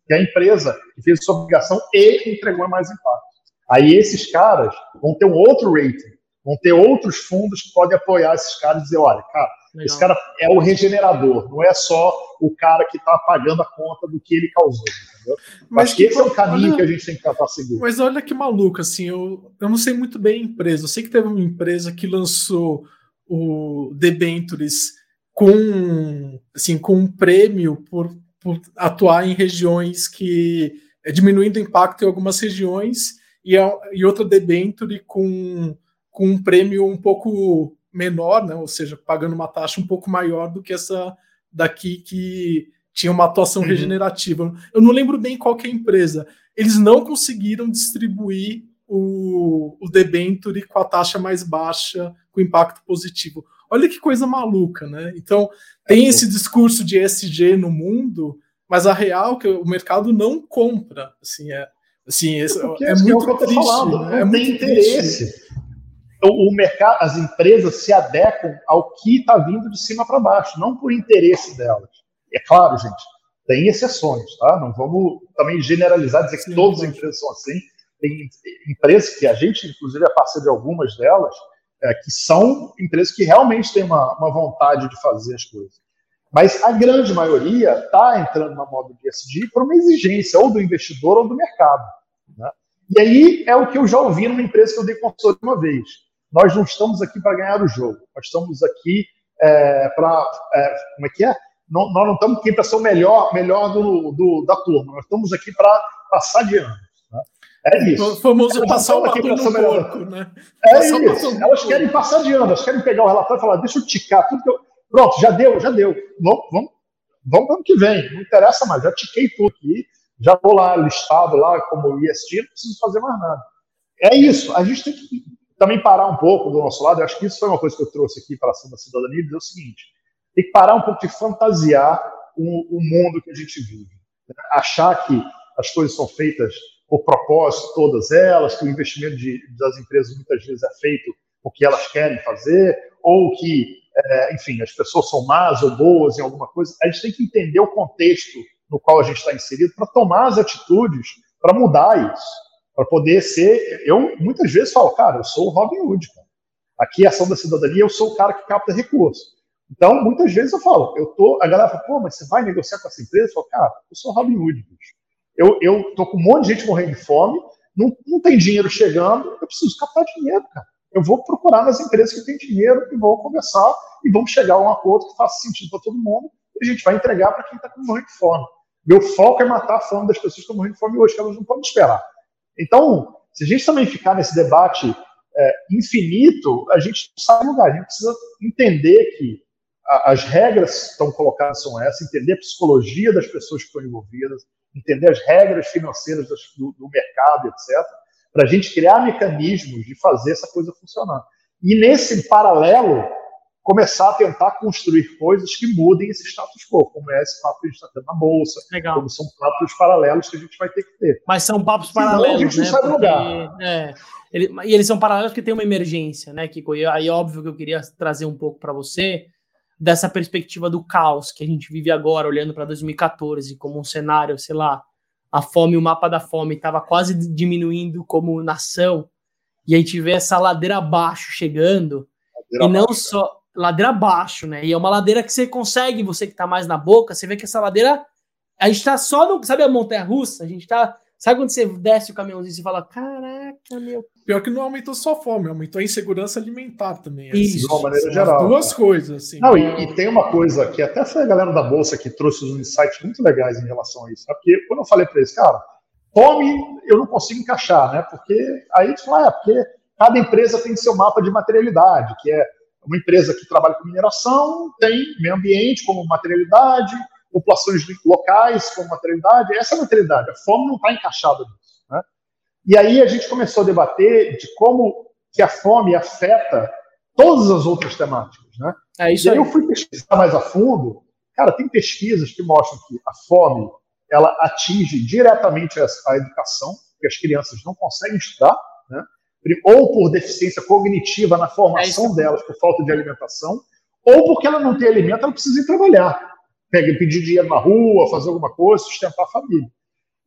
que é a empresa que fez sua obrigação e entregou mais impacto. Aí esses caras vão ter um outro rating, vão ter outros fundos que podem apoiar esses caras e dizer, olha, cara, Legal. esse cara é o regenerador, não é só o cara que está pagando a conta do que ele causou. Entendeu? Mas que esse é o caminho olha, que a gente tem que tentar seguir. Mas olha que maluco, assim, eu, eu não sei muito bem a empresa. Eu sei que teve uma empresa que lançou o debentures com, assim, com um prêmio por, por atuar em regiões que é diminuindo o impacto em algumas regiões e, a, e outra debenture com, com um prêmio um pouco menor, né? ou seja, pagando uma taxa um pouco maior do que essa daqui que tinha uma atuação uhum. regenerativa. Eu não lembro bem qual é a empresa. Eles não conseguiram distribuir o, o debenture com a taxa mais baixa, com impacto positivo. Olha que coisa maluca, né? Então, tem esse discurso de ESG no mundo, mas a real é que o mercado não compra. Assim, é, assim, é, é, é muito é triste. Falando, né? É muito interesse. Triste. O, o, mercado, as empresas se adequam ao que está vindo de cima para baixo, não por interesse delas. É claro, gente, tem exceções, tá? Não vamos também generalizar, dizer que todas as empresas são assim. Tem empresas que a gente, inclusive, é parceiro de algumas delas, é, que são empresas que realmente têm uma, uma vontade de fazer as coisas. Mas a grande maioria está entrando na moda de ESG por uma exigência ou do investidor ou do mercado. Né? E aí é o que eu já ouvi numa empresa que eu dei consultoria uma vez. Nós não estamos aqui para ganhar o jogo, nós estamos aqui é, para. É, como é que é? Não, nós não estamos aqui para ser o melhor, melhor do, do, da turma, nós estamos aqui para passar de ano. Né? É isso. O famoso passar o batom no porco, né? É passar isso. Elas querem passar de ano, elas querem pegar o relatório e falar, deixa eu ticar tudo que eu... Pronto, já deu, já deu. Vamos, vamos, vamos para o ano que vem, não interessa mais, já tiquei tudo aqui, já estou lá listado lá como IST, não preciso fazer mais nada. É isso, a gente tem que também parar um pouco do nosso lado, eu acho que isso foi uma coisa que eu trouxe aqui para a ação da cidadania, dizer o seguinte, tem que parar um pouco de fantasiar o, o mundo que a gente vive. Achar que as coisas são feitas por propósito, todas elas, que o investimento de, das empresas muitas vezes é feito porque elas querem fazer, ou que, é, enfim, as pessoas são más ou boas em alguma coisa. A gente tem que entender o contexto no qual a gente está inserido para tomar as atitudes para mudar isso, para poder ser. Eu muitas vezes falo, cara, eu sou o Robin Hood. Cara. Aqui, ação da cidadania, eu sou o cara que capta recursos. Então, muitas vezes eu falo, eu tô, a galera fala, pô, mas você vai negociar com essa empresa? Eu falo, cara, eu sou Robin Hood, bicho. Eu, eu tô com um monte de gente morrendo de fome, não, não tem dinheiro chegando, eu preciso captar dinheiro, cara. Eu vou procurar nas empresas que têm dinheiro e vou conversar e vamos chegar a um acordo que faça sentido para todo mundo e a gente vai entregar para quem está morrendo de fome. Meu foco é matar a fome das pessoas que estão morrendo de fome hoje, que elas não podem esperar. Então, se a gente também ficar nesse debate é, infinito, a gente não sai do lugar. A gente precisa entender que a, as regras que estão colocadas são essas, entender a psicologia das pessoas que estão envolvidas, entender as regras financeiras do, do mercado, etc., para a gente criar mecanismos de fazer essa coisa funcionar. E nesse paralelo, começar a tentar construir coisas que mudem esse status quo, como é esse papo que a gente está tendo na Bolsa, Legal. como são papos paralelos que a gente vai ter que ter. Mas são papos paralelos, Senão, a gente né? não sai do lugar. É, ele, e eles são paralelos porque tem uma emergência, né, Kiko? E aí, óbvio que eu queria trazer um pouco para você dessa perspectiva do caos que a gente vive agora, olhando para 2014 como um cenário, sei lá, a fome, o mapa da fome estava quase diminuindo como nação, e a gente vê essa ladeira abaixo chegando, ladeira e não abaixo, só ladeira abaixo, né? E é uma ladeira que você consegue, você que está mais na boca, você vê que essa ladeira a gente está só no, sabe a montanha russa? A gente está Sabe quando você desce o caminhãozinho e fala, caraca, meu. Pior que não aumentou só a fome, aumentou a insegurança alimentar também. Assim. Isso, de uma maneira geral. Duas coisas, assim. Não, e, e, tem uma coisa que até foi a galera da Bolsa que trouxe uns insights muito legais em relação a isso. Né? Porque quando eu falei para eles, cara, fome eu não consigo encaixar, né? Porque aí eles falaram, é, porque cada empresa tem seu mapa de materialidade, que é uma empresa que trabalha com mineração, tem meio ambiente como materialidade, populações locais com maternidade, essa é a maternidade, a fome não está encaixada nisso. Né? E aí a gente começou a debater de como que a fome afeta todas as outras temáticas. Né? É isso e aí, eu fui pesquisar mais a fundo, cara, tem pesquisas que mostram que a fome ela atinge diretamente a, a educação, que as crianças não conseguem estudar, né? Ou por deficiência cognitiva na formação é delas, por falta de alimentação, ou porque ela não tem alimento, ela precisa ir trabalhar, pegar, pedir dinheiro na rua, fazer alguma coisa, sustentar a família.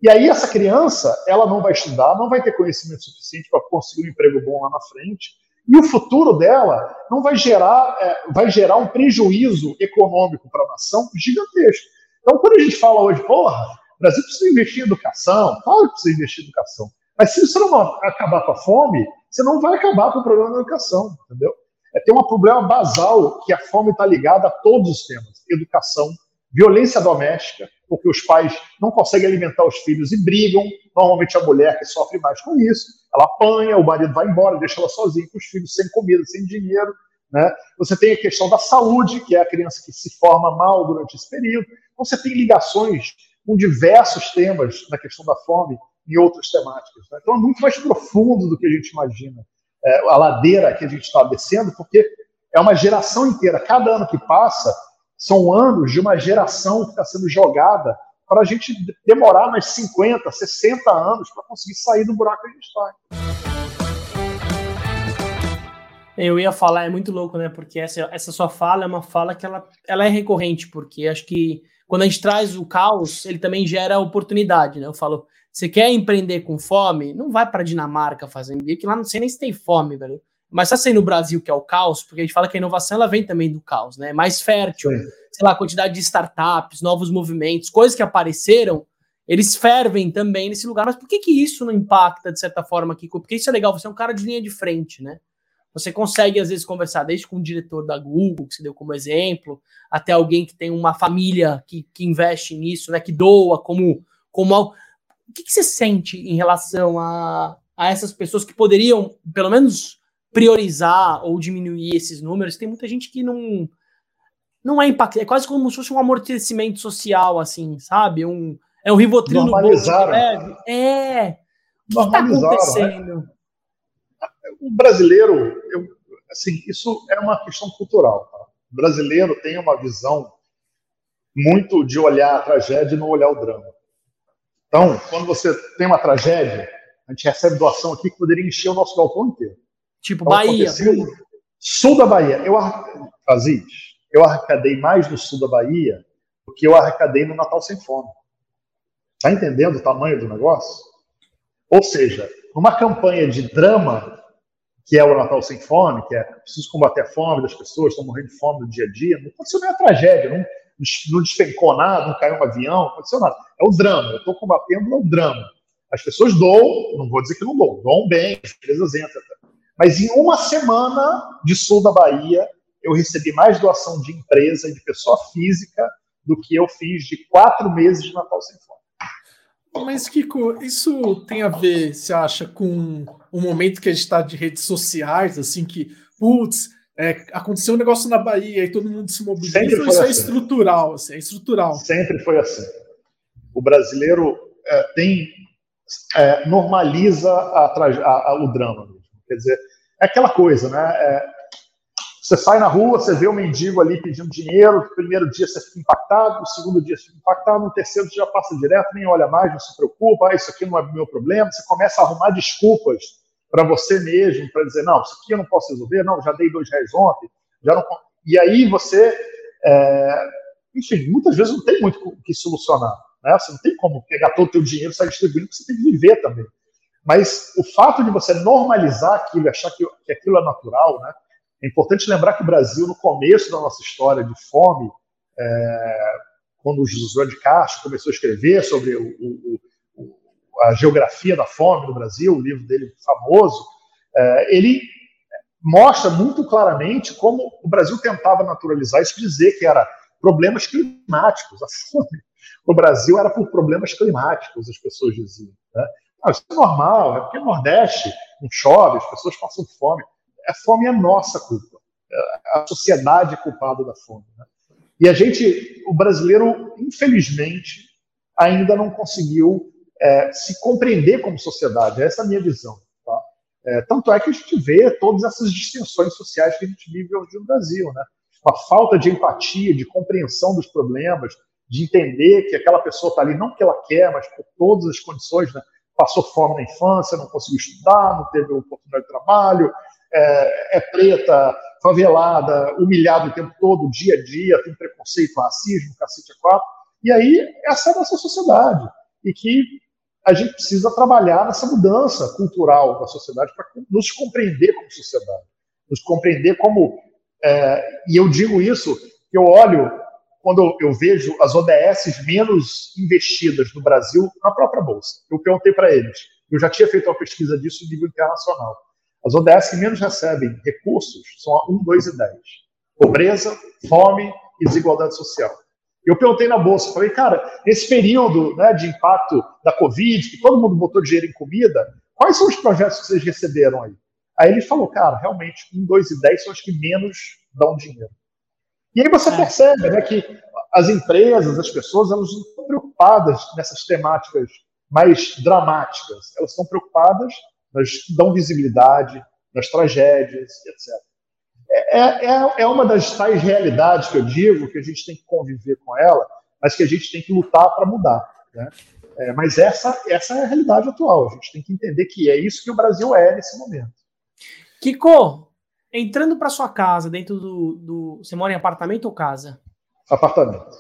E aí essa criança, ela não vai estudar, não vai ter conhecimento suficiente para conseguir um emprego bom lá na frente, e o futuro dela não vai gerar, é, vai gerar um prejuízo econômico para a nação gigantesco. Então, quando a gente fala hoje, porra, o Brasil precisa investir em educação, claro que precisa investir em educação. Mas se você não acabar com a fome, você não vai acabar com o problema da educação, entendeu? É, tem um problema basal que a fome está ligada a todos os temas: educação, violência doméstica, porque os pais não conseguem alimentar os filhos e brigam. Normalmente a mulher que sofre mais com isso, ela apanha, o marido vai embora, deixa ela sozinha com os filhos, sem comida, sem dinheiro. Né? Você tem a questão da saúde, que é a criança que se forma mal durante esse período. Então você tem ligações com diversos temas na questão da fome e outras temáticas. Né? Então é muito mais profundo do que a gente imagina. É, a ladeira que a gente está descendo, porque é uma geração inteira. Cada ano que passa, são anos de uma geração que está sendo jogada para a gente demorar mais 50, 60 anos para conseguir sair do buraco que a gente está. Eu ia falar, é muito louco, né? Porque essa, essa sua fala é uma fala que ela, ela é recorrente, porque acho que quando a gente traz o caos, ele também gera oportunidade, né? Eu falo, você quer empreender com fome? Não vai para Dinamarca fazer MBA, que lá não sei nem se tem fome, velho. Mas tá sendo no Brasil que é o caos, porque a gente fala que a inovação ela vem também do caos, né? É mais fértil, Sim. sei lá, a quantidade de startups, novos movimentos, coisas que apareceram, eles fervem também nesse lugar. Mas por que que isso não impacta de certa forma aqui? Porque isso é legal, você é um cara de linha de frente, né? Você consegue, às vezes, conversar desde com o diretor da Google, que você deu como exemplo, até alguém que tem uma família que, que investe nisso, né? Que doa como. como O que, que você sente em relação a, a essas pessoas que poderiam, pelo menos priorizar ou diminuir esses números, tem muita gente que não não é impacto, é quase como se fosse um amortecimento social, assim, sabe? Um, é um Rivotril no bolso leve. É. O que está né? acontecendo? Né? O brasileiro, eu, assim, isso é uma questão cultural. Tá? O brasileiro tem uma visão muito de olhar a tragédia e não olhar o drama. Então, quando você tem uma tragédia, a gente recebe doação aqui que poderia encher o nosso galpão inteiro. Tipo, então, Bahia. Sul da Bahia. Eu, Aziz, eu arrecadei mais no sul da Bahia do que eu arrecadei no Natal Sem Fome. Está entendendo o tamanho do negócio? Ou seja, numa campanha de drama, que é o Natal Sem Fome, que é preciso combater a fome das pessoas, estão morrendo de fome no dia a dia, não aconteceu nenhuma tragédia, não, não despencou nada, não caiu um avião, não aconteceu nada. É o drama, eu estou combatendo o drama. As pessoas doam, não vou dizer que não doam, doam bem, as empresas entram. Mas em uma semana de sul da Bahia, eu recebi mais doação de empresa e de pessoa física do que eu fiz de quatro meses de Natal Sem Fome. Mas, Kiko, isso tem a ver, você acha, com o momento que a gente está de redes sociais, assim, que, putz, é, aconteceu um negócio na Bahia e todo mundo se mobiliza. Sempre isso é assim. é estrutural, assim, é estrutural. Sempre foi assim. O brasileiro é, tem é, normaliza a, a, a, o drama. Quer dizer, é aquela coisa, né? É, você sai na rua, você vê o um mendigo ali pedindo dinheiro, no primeiro dia você fica impactado, no segundo dia você fica impactado, no terceiro você já passa direto, nem olha mais, não se preocupa, ah, isso aqui não é meu problema, você começa a arrumar desculpas para você mesmo, para dizer, não, isso aqui eu não posso resolver, não, já dei dois reais ontem, já não... E aí você, é... enfim, muitas vezes não tem muito o que solucionar, né? Você não tem como pegar todo o teu dinheiro e sair distribuindo, porque você tem que viver também. Mas o fato de você normalizar aquilo, achar que, que aquilo é natural, né? É importante lembrar que o Brasil, no começo da nossa história de fome, é, quando o José de Castro começou a escrever sobre o, o, a geografia da fome no Brasil, o livro dele famoso, é, ele mostra muito claramente como o Brasil tentava naturalizar isso, dizer que era problemas climáticos. A fome no Brasil era por problemas climáticos, as pessoas diziam. Né? Ah, isso é normal, é porque no Nordeste não chove, as pessoas passam fome. A fome é nossa culpa. É, a sociedade é culpada da fome. Né? E a gente, o brasileiro, infelizmente, ainda não conseguiu é, se compreender como sociedade. Essa é a minha visão. Tá? É, tanto é que a gente vê todas essas distensões sociais que a gente vive hoje no Brasil. Né? A falta de empatia, de compreensão dos problemas, de entender que aquela pessoa está ali não porque ela quer, mas por todas as condições. Né? passou fome na infância, não conseguiu estudar, não teve oportunidade de trabalho, é, é preta, favelada, humilhada o tempo todo, dia a dia, tem preconceito, racismo, cacete a quatro. E aí, essa é a nossa sociedade. E que a gente precisa trabalhar nessa mudança cultural da sociedade para nos compreender como sociedade, nos compreender como. É, e eu digo isso, que eu olho, quando eu vejo as ODS menos investidas no Brasil na própria Bolsa. Eu perguntei para eles, eu já tinha feito uma pesquisa disso em nível internacional. As ODS que menos recebem recursos são a 1, 2 e 10. Pobreza, fome e desigualdade social. Eu perguntei na bolsa, falei, cara, nesse período né, de impacto da Covid, que todo mundo botou dinheiro em comida, quais são os projetos que vocês receberam aí? Aí ele falou, cara, realmente, 1, 2 e 10 são os que menos dão dinheiro. E aí você é. percebe né, que as empresas, as pessoas, elas não estão preocupadas nessas temáticas mais dramáticas. Elas estão preocupadas nas que dão visibilidade, nas tragédias, etc. É, é, é, uma das tais realidades que eu digo que a gente tem que conviver com ela, mas que a gente tem que lutar para mudar. Né? É, mas essa, essa é a realidade atual. A gente tem que entender que é isso que o Brasil é nesse momento. Kiko, entrando para sua casa, dentro do, do. Você mora em apartamento ou casa? Apartamento.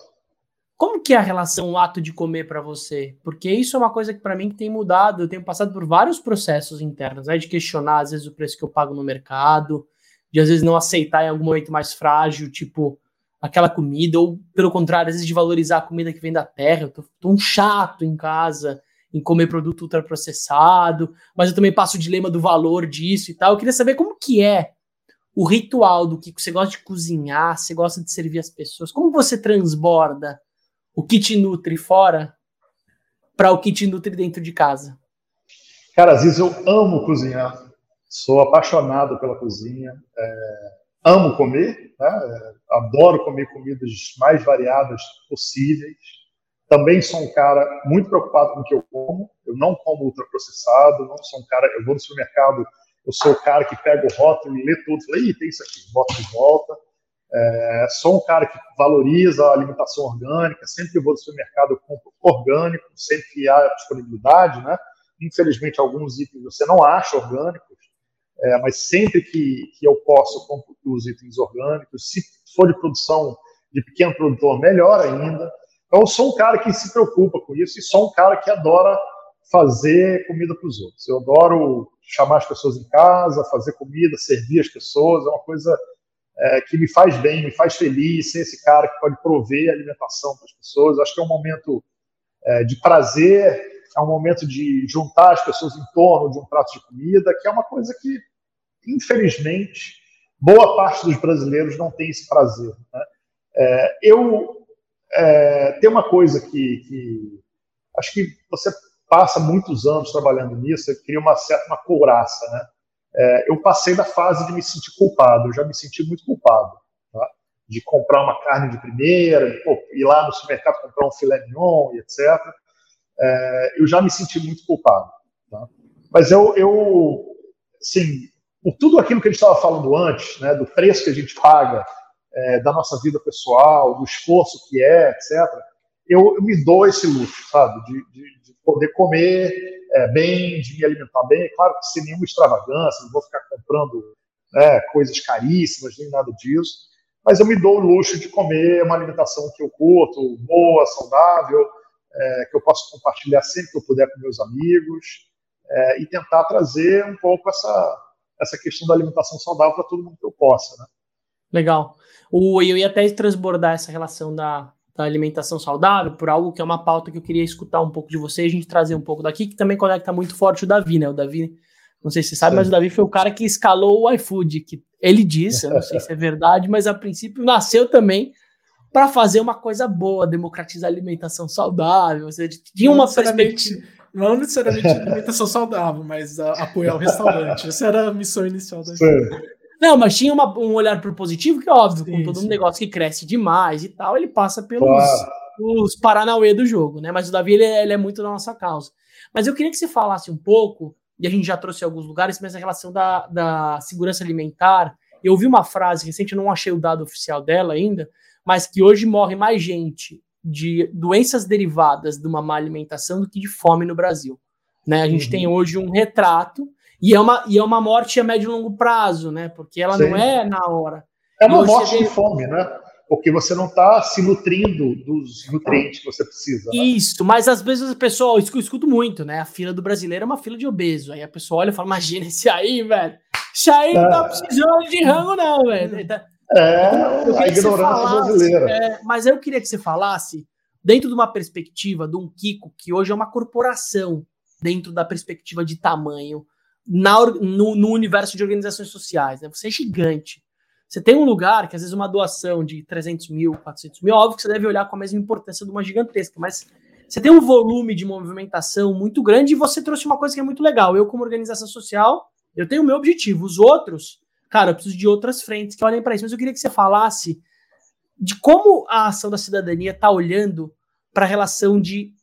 Como que é a relação, o ato de comer para você? Porque isso é uma coisa que para mim tem mudado. Eu tenho passado por vários processos internos, né? De questionar às vezes o preço que eu pago no mercado, de às vezes não aceitar em algum momento mais frágil, tipo aquela comida, ou pelo contrário, às vezes de valorizar a comida que vem da terra. Eu tô, um chato em casa em comer produto ultraprocessado, mas eu também passo o dilema do valor disso e tal. Eu queria saber como que é o ritual do que você gosta de cozinhar, você gosta de servir as pessoas, como você transborda o que te nutre fora para o que te nutre dentro de casa? Cara, às vezes eu amo cozinhar, sou apaixonado pela cozinha, é, amo comer, né? é, adoro comer comidas mais variadas possíveis. Também sou um cara muito preocupado com o que eu como. Eu não como ultraprocessado, não sou um cara. Eu vou no supermercado, eu sou o cara que pega o rótulo e lê tudo, fala, ih, tem isso aqui, bota de volta. É, sou um cara que valoriza a alimentação orgânica, sempre que eu vou no supermercado eu compro orgânico, sempre que há disponibilidade, né? Infelizmente, alguns itens você não acha orgânicos, é, mas sempre que, que eu posso, compro os itens orgânicos. Se for de produção de pequeno produtor, melhor ainda. Então, eu sou um cara que se preocupa com isso e sou um cara que adora fazer comida para os outros. Eu adoro chamar as pessoas em casa, fazer comida, servir as pessoas, é uma coisa é, que me faz bem, me faz feliz, ser esse cara que pode prover alimentação para as pessoas. Acho que é um momento é, de prazer, é um momento de juntar as pessoas em torno de um prato de comida, que é uma coisa que, infelizmente, boa parte dos brasileiros não tem esse prazer. Né? É, eu é, tem uma coisa que, que, acho que você passa muitos anos trabalhando nisso, cria uma certa uma couraça, né? é, eu passei da fase de me sentir culpado, eu já me senti muito culpado, tá? de comprar uma carne de primeira, de pô, ir lá no supermercado comprar um filé mignon e etc. É, eu já me senti muito culpado. Tá? Mas eu, eu, assim, por tudo aquilo que a gente estava falando antes, né, do preço que a gente paga, é, da nossa vida pessoal, do esforço que é, etc., eu, eu me dou esse luxo, sabe, de, de, de poder comer é, bem, de me alimentar bem. É claro que sem nenhuma extravagância, não vou ficar comprando né, coisas caríssimas, nem nada disso. Mas eu me dou o luxo de comer uma alimentação que eu curto, boa, saudável, é, que eu posso compartilhar sempre que eu puder com meus amigos é, e tentar trazer um pouco essa, essa questão da alimentação saudável para todo mundo que eu possa. Né? Legal. O, eu ia até transbordar essa relação da, da alimentação saudável, por algo que é uma pauta que eu queria escutar um pouco de você e a gente trazer um pouco daqui, que também conecta muito forte o Davi, né? O Davi, não sei se você sabe, Sim. mas o Davi foi o cara que escalou o iFood, que ele disse, eu não sei se é verdade, mas a princípio nasceu também para fazer uma coisa boa, democratizar a alimentação saudável, ou seja, tinha uma perspectiva. Não necessariamente alimentação saudável, mas apoiar o restaurante. Essa era a missão inicial da gente. Não, mas tinha uma, um olhar pro positivo, que é óbvio, sim, com todo sim. um negócio que cresce demais e tal, ele passa pelos os Paranauê do jogo, né? Mas o Davi, ele, é, ele é muito da nossa causa. Mas eu queria que você falasse um pouco, e a gente já trouxe alguns lugares, mas a relação da, da segurança alimentar. Eu ouvi uma frase recente, eu não achei o dado oficial dela ainda, mas que hoje morre mais gente de doenças derivadas de uma má alimentação do que de fome no Brasil. Né? A gente uhum. tem hoje um retrato E é uma, e é uma morte a médio e longo prazo, né? Porque ela Sim. não é na hora. É uma morte de fome, né? Porque você não está se nutrindo dos nutrientes que você precisa. Né? Isso, mas às vezes a pessoa, eu escuto muito, né? A fila do brasileiro é uma fila de obeso. Aí a pessoa olha e fala: imagina esse aí, velho. Esse aí não tá é. precisando de rango, não, velho. Tá é, a ignorância falasse, brasileira. É, mas eu queria que você falasse, dentro de uma perspectiva de um Kiko, que hoje é uma corporação, dentro da perspectiva de tamanho, na, no, no universo de organizações sociais. Né? Você é gigante. Você tem um lugar que às vezes uma doação de 300 mil, 400 mil, óbvio que você deve olhar com a mesma importância de uma gigantesca, mas você tem um volume de movimentação muito grande e você trouxe uma coisa que é muito legal. Eu, como organização social, eu tenho o meu objetivo. Os outros, cara, eu preciso de outras frentes que olhem para isso. Mas eu queria que você falasse de como a ação da cidadania está olhando para a relação de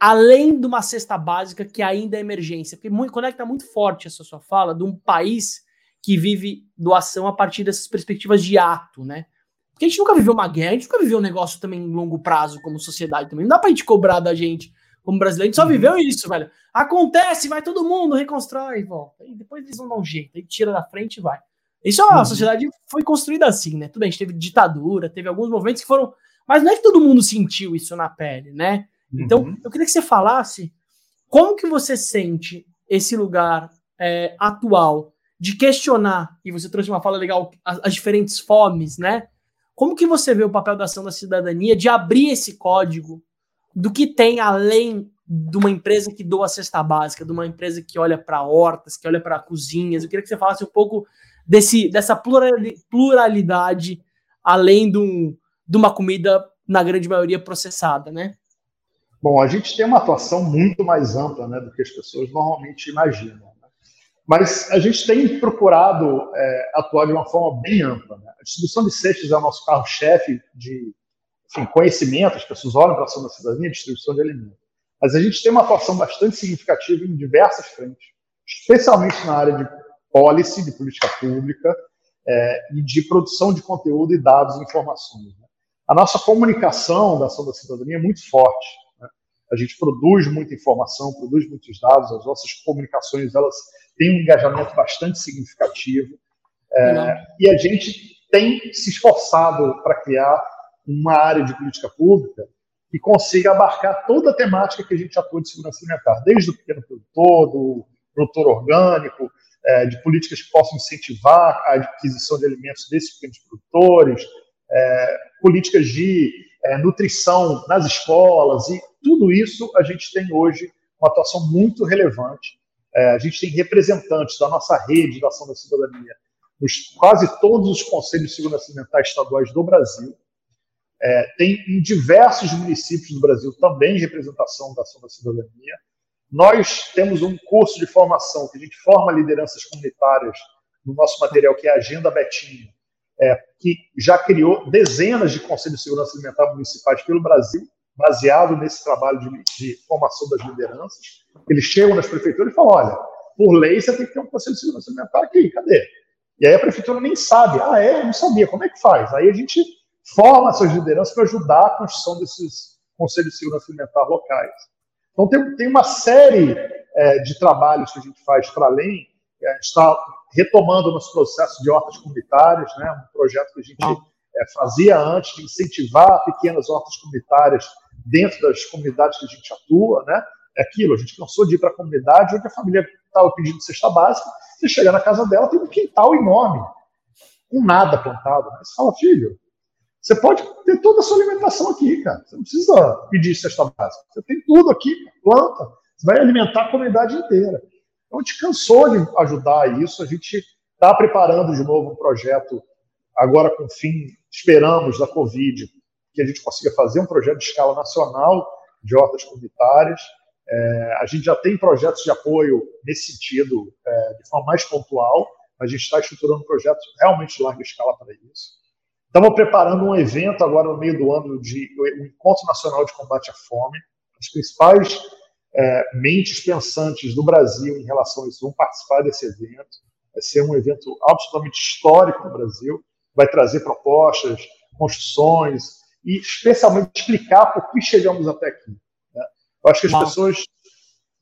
além de uma cesta básica que ainda é emergência, porque muito, conecta muito forte essa sua fala de um país que vive doação a partir dessas perspectivas de ato, né? Porque a gente nunca viveu uma guerra, a gente nunca viveu um negócio também em longo prazo como sociedade também. Não dá pra gente cobrar da gente como brasileiro, a gente só uhum. viveu isso, velho. Acontece, vai todo mundo, reconstrói e volta. E depois eles vão dar um jeito, aí tira da frente e vai. Isso a uhum. sociedade foi construída assim, né? Tudo bem, a gente teve ditadura, teve alguns movimentos que foram. Mas não é que todo mundo sentiu isso na pele, né? Então, uhum. eu queria que você falasse como que você sente esse lugar é, atual de questionar, e você trouxe uma fala legal, as, as, diferentes fomes, né? Como que você vê o papel da ação da cidadania de abrir esse código do que tem além de uma empresa que doa a cesta básica, de uma empresa que olha para hortas, que olha para cozinhas? Eu queria que você falasse um pouco desse, dessa pluralidade além de, um, de uma comida, na grande maioria, processada, né? Bom, a gente tem uma atuação muito mais ampla né, do que as pessoas normalmente imaginam. Né? Mas a gente tem procurado é, atuar de uma forma bem ampla. Né? A distribuição de cestas é o nosso carro-chefe de enfim, conhecimento, as pessoas olham para a ação da cidadania, distribuição de alimentos. Mas a gente tem uma atuação bastante significativa em diversas frentes, especialmente na área de policy, de política pública, é, e de produção de conteúdo e dados e informações. Né? A nossa comunicação da ação da cidadania é muito forte a gente produz muita informação, produz muitos dados, as nossas comunicações elas têm um engajamento bastante significativo é, e a gente tem se esforçado para criar uma área de política pública que consiga abarcar toda a temática que a gente atua de segurança alimentar, desde o pequeno produtor, do produtor orgânico, é, de políticas que possam incentivar a aquisição de alimentos desses pequenos produtores, é, políticas de é, nutrição nas escolas e tudo isso a gente tem hoje uma atuação muito relevante. É, a gente tem representantes da nossa rede da ação da cidadania nos quase todos os conselhos de segurança alimentar estaduais do Brasil. É, tem em diversos municípios do Brasil também representação da ação da cidadania. Nós temos um curso de formação que a gente forma lideranças comunitárias no nosso material, que é a Agenda Betinho, é, que já criou dezenas de conselhos de segurança alimentar municipais pelo Brasil, baseado nesse trabalho de, de, formação das lideranças. Eles chegam nas prefeituras e falam: olha, por lei você tem que ter um conselho de segurança alimentar aqui, cadê? E aí a prefeitura nem sabe. Ah, é? Não sabia. Como é que faz? Aí a gente forma essas lideranças para ajudar a construção desses conselhos de segurança alimentar locais. Então tem, tem uma série é, de trabalhos que a gente faz para além. É, a gente está retomando o nosso processo de hortas comunitárias, né, um projeto que a gente é, fazia antes de incentivar pequenas hortas comunitárias dentro das comunidades que a gente atua, né? É aquilo, a gente cansou de ir para a comunidade onde a família estava pedindo cesta básica, você chega na casa dela, tem um quintal enorme, com nada plantado. Né? Você fala, filho, você pode ter toda a sua alimentação aqui, cara. Você não precisa pedir cesta básica. Você tem tudo aqui, planta. Você vai alimentar a comunidade inteira. Então, a gente cansou de ajudar isso. A gente está preparando de novo um projeto, agora com fim, esperamos, da Covid, que a gente consiga fazer um projeto de escala nacional de hortas comunitárias. É, a gente já tem projetos de apoio nesse sentido, é, de forma mais pontual. A gente está estruturando projetos realmente de larga escala para isso. Estamos preparando um evento agora no meio do ano de o Encontro Nacional de Combate à Fome. As principais é, mentes pensantes do Brasil em relação a isso vão participar desse evento. Vai ser um evento absolutamente histórico no Brasil. Vai trazer propostas, construções e, especialmente, explicar por que chegamos até aqui. Né? Eu acho que as pessoas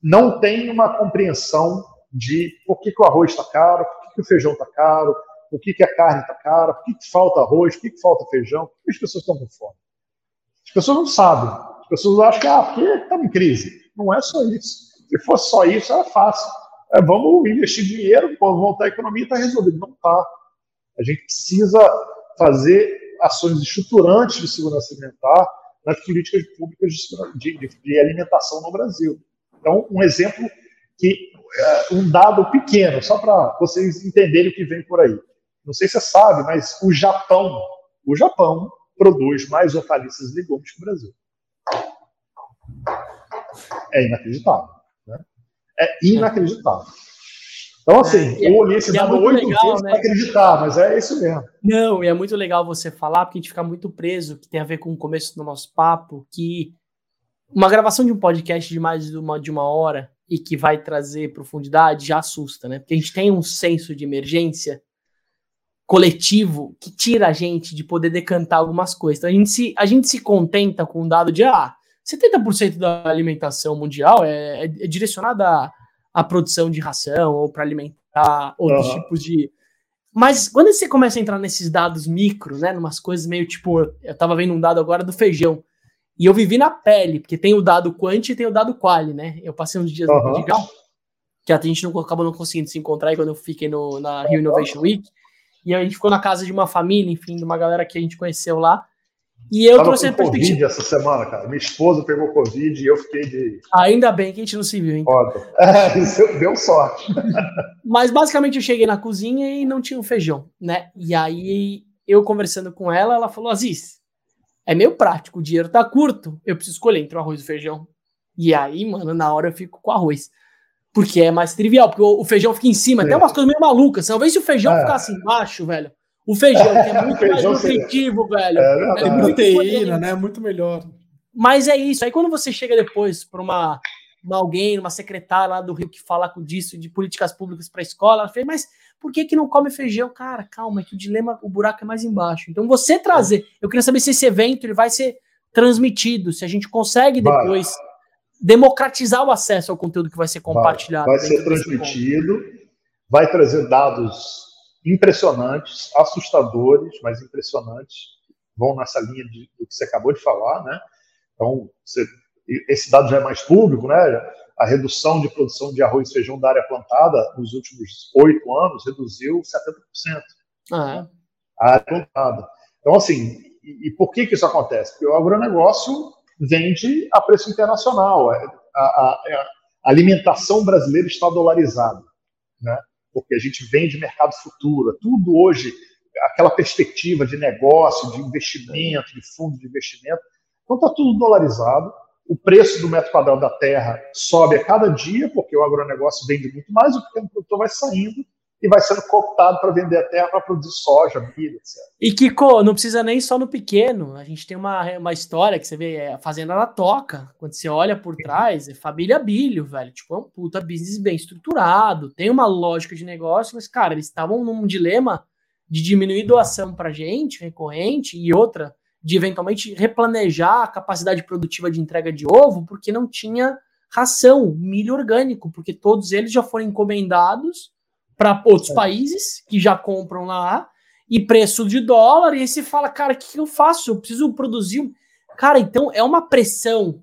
não têm uma compreensão de por que, que o arroz está caro, por que, que o feijão está caro, por que, que a carne está cara, por que, que falta arroz, por que, que falta feijão, por que as pessoas estão com fome. As pessoas não sabem. As pessoas acham que, ah, porque estamos em crise. Não é só isso. Se fosse só isso, era fácil. É, vamos investir dinheiro, quando voltar a economia, está resolvido. Não está. A gente precisa fazer ações estruturantes de segurança alimentar nas políticas públicas de, de, de alimentação no Brasil. Então, um exemplo que é um dado pequeno, só para vocês entenderem o que vem por aí. Não sei se você sabe, mas o Japão, o Japão produz mais hortaliças e legumes que o Brasil. É inacreditável. Né? É inacreditável. Então, assim, é, eu olhei esse é dado oito vezes né? para acreditar, mas é isso mesmo. Não, e é muito legal você falar, porque a gente fica muito preso, que tem a ver com o começo do nosso papo, que uma gravação de um podcast de mais de uma, de uma hora e que vai trazer profundidade já assusta, né? Porque a gente tem um senso de emergência coletivo que tira a gente de poder decantar algumas coisas. Então a gente se, a gente se contenta com o um dado de ah, 70% da alimentação mundial é, é, é direcionada à, à, produção de ração ou para alimentar outros uhum. tipos de. Mas quando você começa a entrar nesses dados micro, né, numas coisas meio tipo, eu tava vendo um dado agora do feijão. E eu vivi na pele, porque tem o dado quant e tem o dado quali, né? Eu passei uns dias uhum. no Portugal, que a gente não acabou não conseguindo se encontrar aí quando eu fiquei no, na Rio Innovation Week. E a gente ficou na casa de uma família, enfim, de uma galera que a gente conheceu lá. E eu Tava trouxe a perspectiva. Covid essa semana, cara. Minha esposa pegou Covid e eu fiquei de. Ainda bem que a gente não se viu, hein? É, isso deu sorte. Mas basicamente eu cheguei na cozinha e não tinha um feijão, né? E aí eu conversando com ela, ela falou: Aziz, é meio prático, o dinheiro tá curto, eu preciso escolher entre o arroz e o feijão. E aí, mano, na hora eu fico com arroz. Porque é mais trivial, porque o, feijão fica em cima. É. Tem umas coisas meio malucas. Talvez se o feijão é. ficasse embaixo, velho. O feijão, que é muito mais nutritivo, velho. É, é proteína, né? Muito melhor. Mas é isso. Aí quando você chega depois para uma, uma, alguém, uma secretária lá do Rio que fala com disso, de políticas públicas para a escola, ela fala, mas por que, que não come feijão? Cara, calma, é que o dilema, o buraco é mais embaixo. Então você trazer, eu queria saber se esse evento ele vai ser transmitido, se a gente consegue depois. Vai democratizar o acesso ao conteúdo que vai ser compartilhado. Vai, vai ser transmitido, vai trazer dados impressionantes, assustadores, mas impressionantes, vão nessa linha de, do que você acabou de falar, né? Então, você, esse dado já é mais público, né? A redução de produção de arroz e feijão da área plantada nos últimos oito anos reduziu 70%. Ah, é. A área plantada. Então, assim, e, e por que, que isso acontece? Porque o agronegócio vende a preço internacional. É, a, a, é, a alimentação brasileira está dolarizada, né? porque a gente vende mercado futuro. Tudo hoje, aquela perspectiva de negócio, de investimento, de fundo de investimento, então está tudo dolarizado. O preço do metro quadrado da terra sobe a cada dia, porque o agronegócio vende muito mais, o pequeno produtor vai saindo e vai sendo cooptado para vender a terra para produzir soja, milho, etc. E Kiko, não precisa nem só no pequeno. A gente tem uma, uma história que você vê, é a fazenda na toca. Quando você olha por trás, é família Bilho, velho. Tipo, é um puta business bem estruturado, tem uma lógica de negócio, mas, cara, eles estavam num dilema de diminuir doação para gente, recorrente, e outra, de eventualmente replanejar a capacidade produtiva de entrega de ovo, porque não tinha ração, milho orgânico, porque todos eles já foram encomendados para outros é. países que já compram lá e preço de dólar, e aí você fala, cara, o que, que eu faço? Eu preciso produzir. Cara, então é uma pressão.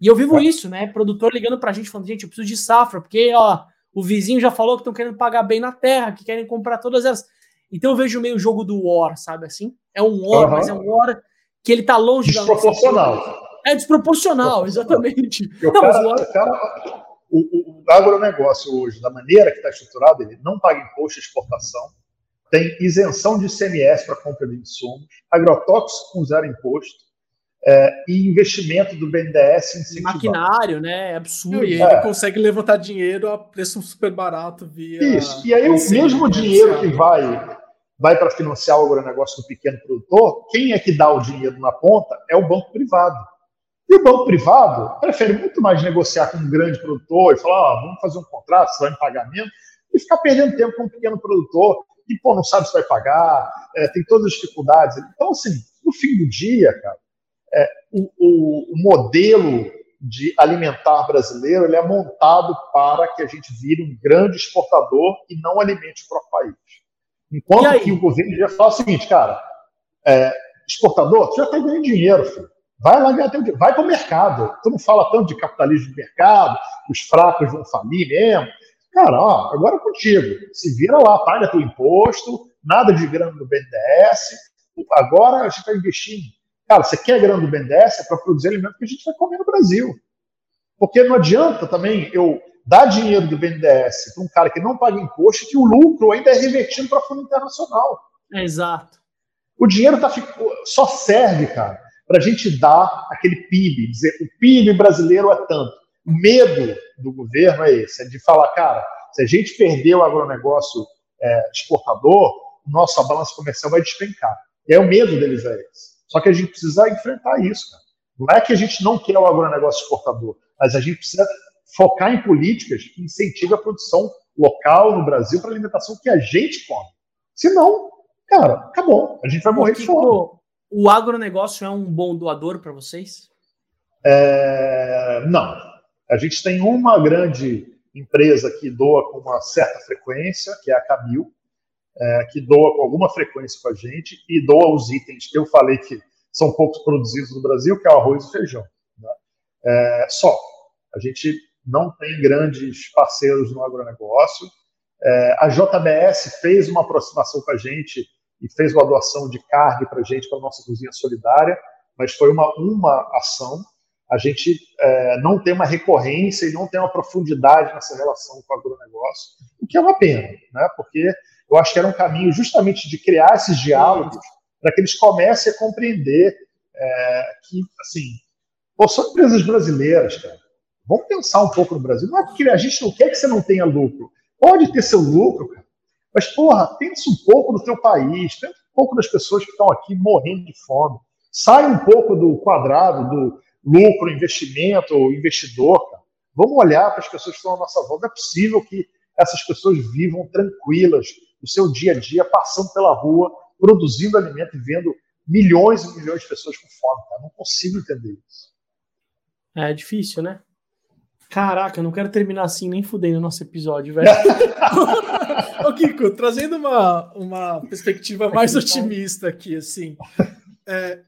E eu vivo é. isso, né? Produtor ligando pra gente, falando, gente, eu preciso de safra, porque, ó, o vizinho já falou que estão querendo pagar bem na terra, que querem comprar todas elas. Então eu vejo meio o jogo do War, sabe assim? É um War, uhum. mas é um War que ele tá longe da nossa. Desproporcional. É desproporcional, exatamente. Não, cara, War... cara, o, o agronegócio hoje, da maneira que está estruturado, ele não paga imposto de exportação, tem isenção de ICMS para compra de insumos, agrotóxico com zero imposto, é, e investimento do BNDES em Maquinário, né? É absurdo. E ele é. consegue levantar dinheiro a preço super barato via. Isso. E aí, o mesmo dinheiro que vai, vai para financiar o agronegócio do pequeno produtor, quem é que dá o dinheiro na ponta é o banco privado. E o banco privado prefere muito mais negociar com um grande produtor e falar, ah, vamos fazer um contrato, você vai em pagamento, e ficar perdendo tempo com um pequeno produtor que pô, não sabe se vai pagar, é, tem todas as dificuldades. Então, assim, no fim do dia, cara, é, o, o, o, modelo de alimentar brasileiro ele é montado para que a gente vire um grande exportador e não alimente o próprio país. Enquanto que o governo já fala o seguinte, cara, é, exportador, tu já está ganhando dinheiro, filho. Vai lá ganhar teu dinheiro, vai para o mercado. Tu não fala tanto de capitalismo de mercado, os fracos vão falir mesmo. Cara, ó, agora é contigo. Se vira lá, paga teu imposto, nada de grana do BNDES. Agora a gente está investindo. Cara, você quer grana do BNDES? É para produzir alimento que a gente vai comer no Brasil. Porque não adianta também eu dar dinheiro do BNDES para um cara que não paga imposto e que o lucro ainda é revertido para fundo internacional. Exato. O dinheiro tá, só serve, cara, para a gente dar aquele PIB, dizer o PIB brasileiro é tanto. O medo do governo é esse, é de falar, cara, se a gente perder o agronegócio é, exportador, nossa balança comercial vai despencar. E é o medo deles é esse. Só que a gente precisa enfrentar isso, cara. Não é que a gente não quer o agronegócio exportador, mas a gente precisa focar em políticas que incentivem a produção local no Brasil para alimentação que a gente come. Senão, cara, acabou. A gente vai morrer de fome. O agronegócio é um bom doador para vocês? É... Não. A gente tem uma grande empresa que doa com uma certa frequência, que é a Cabil, é, que doa com alguma frequência com a gente e doa os itens que eu falei que são poucos produzidos no Brasil, que é o arroz e feijão. Né? É, só. A gente não tem grandes parceiros no agronegócio. É, a JBS fez uma aproximação com a gente e fez uma doação de carne para a gente, para a nossa cozinha solidária, mas foi uma, uma ação. A gente é, não tem uma recorrência e não tem uma profundidade nessa relação com o agronegócio, o que é uma pena, né? porque eu acho que era um caminho justamente de criar esses diálogos para que eles comecem a compreender é, que, assim, pô, são empresas brasileiras, cara. Vamos pensar um pouco no Brasil. Não é porque a gente não quer que você não tenha lucro. Pode ter seu lucro, cara. Mas, porra, pensa um pouco no teu país, pensa um pouco das pessoas que estão aqui morrendo de fome. Sai um pouco do quadrado do lucro, investimento, investidor, cara. Vamos olhar para as pessoas que estão à nossa volta. É possível que essas pessoas vivam tranquilas o seu dia a dia, passando pela rua, produzindo alimento e vendo milhões e milhões de pessoas com fome. Cara. Não consigo entender isso. É difícil, né? Caraca, eu não quero terminar assim nem fudendo o nosso episódio, velho. Ô, Kiko, trazendo uma, uma perspectiva mais otimista aqui, assim. É,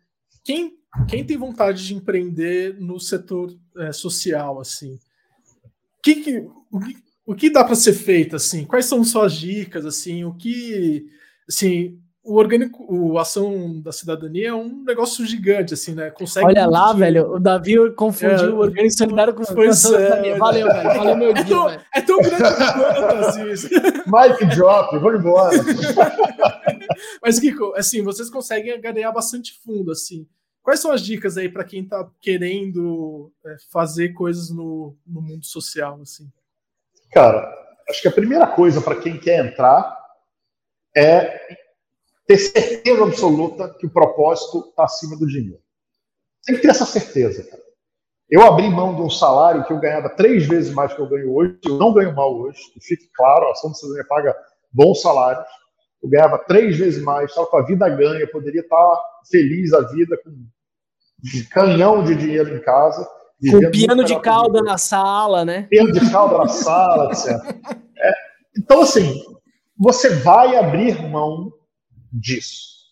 quem, quem tem vontade de empreender no setor é, social, assim? Que, que, o, que, o que dá para ser feito, assim? Quais são suas dicas, assim? O que, assim, o orgânico, o ação da cidadania é um negócio gigante, assim, né? Consegue. Olha lá, velho, o Davi confundiu é, o orgânico solidário com o ação é, da Valeu, velho. Valeu meu é dia, tão, velho. É tão grande quanto, assim. Mike Drop, vou embora. Mas, Kiko, assim, vocês conseguem ganhar bastante fundo, assim. Quais são as dicas aí para quem está querendo é, fazer coisas no, no mundo social, assim? Cara, acho que a primeira coisa para quem quer entrar é ter certeza absoluta que o propósito está acima do dinheiro. Tem que ter essa certeza, cara. Eu abri mão de um salário que eu ganhava três vezes mais que eu ganho hoje. Eu não ganho mal hoje, que fique claro, a ação cidadania paga bons salários. Eu ganhava três vezes mais, estava com a vida ganha, poderia estar feliz a vida com um canhão de dinheiro em casa. Com piano de cauda na sala, né? Piano de cauda na sala, etc. É, então, assim, você vai abrir mão disso.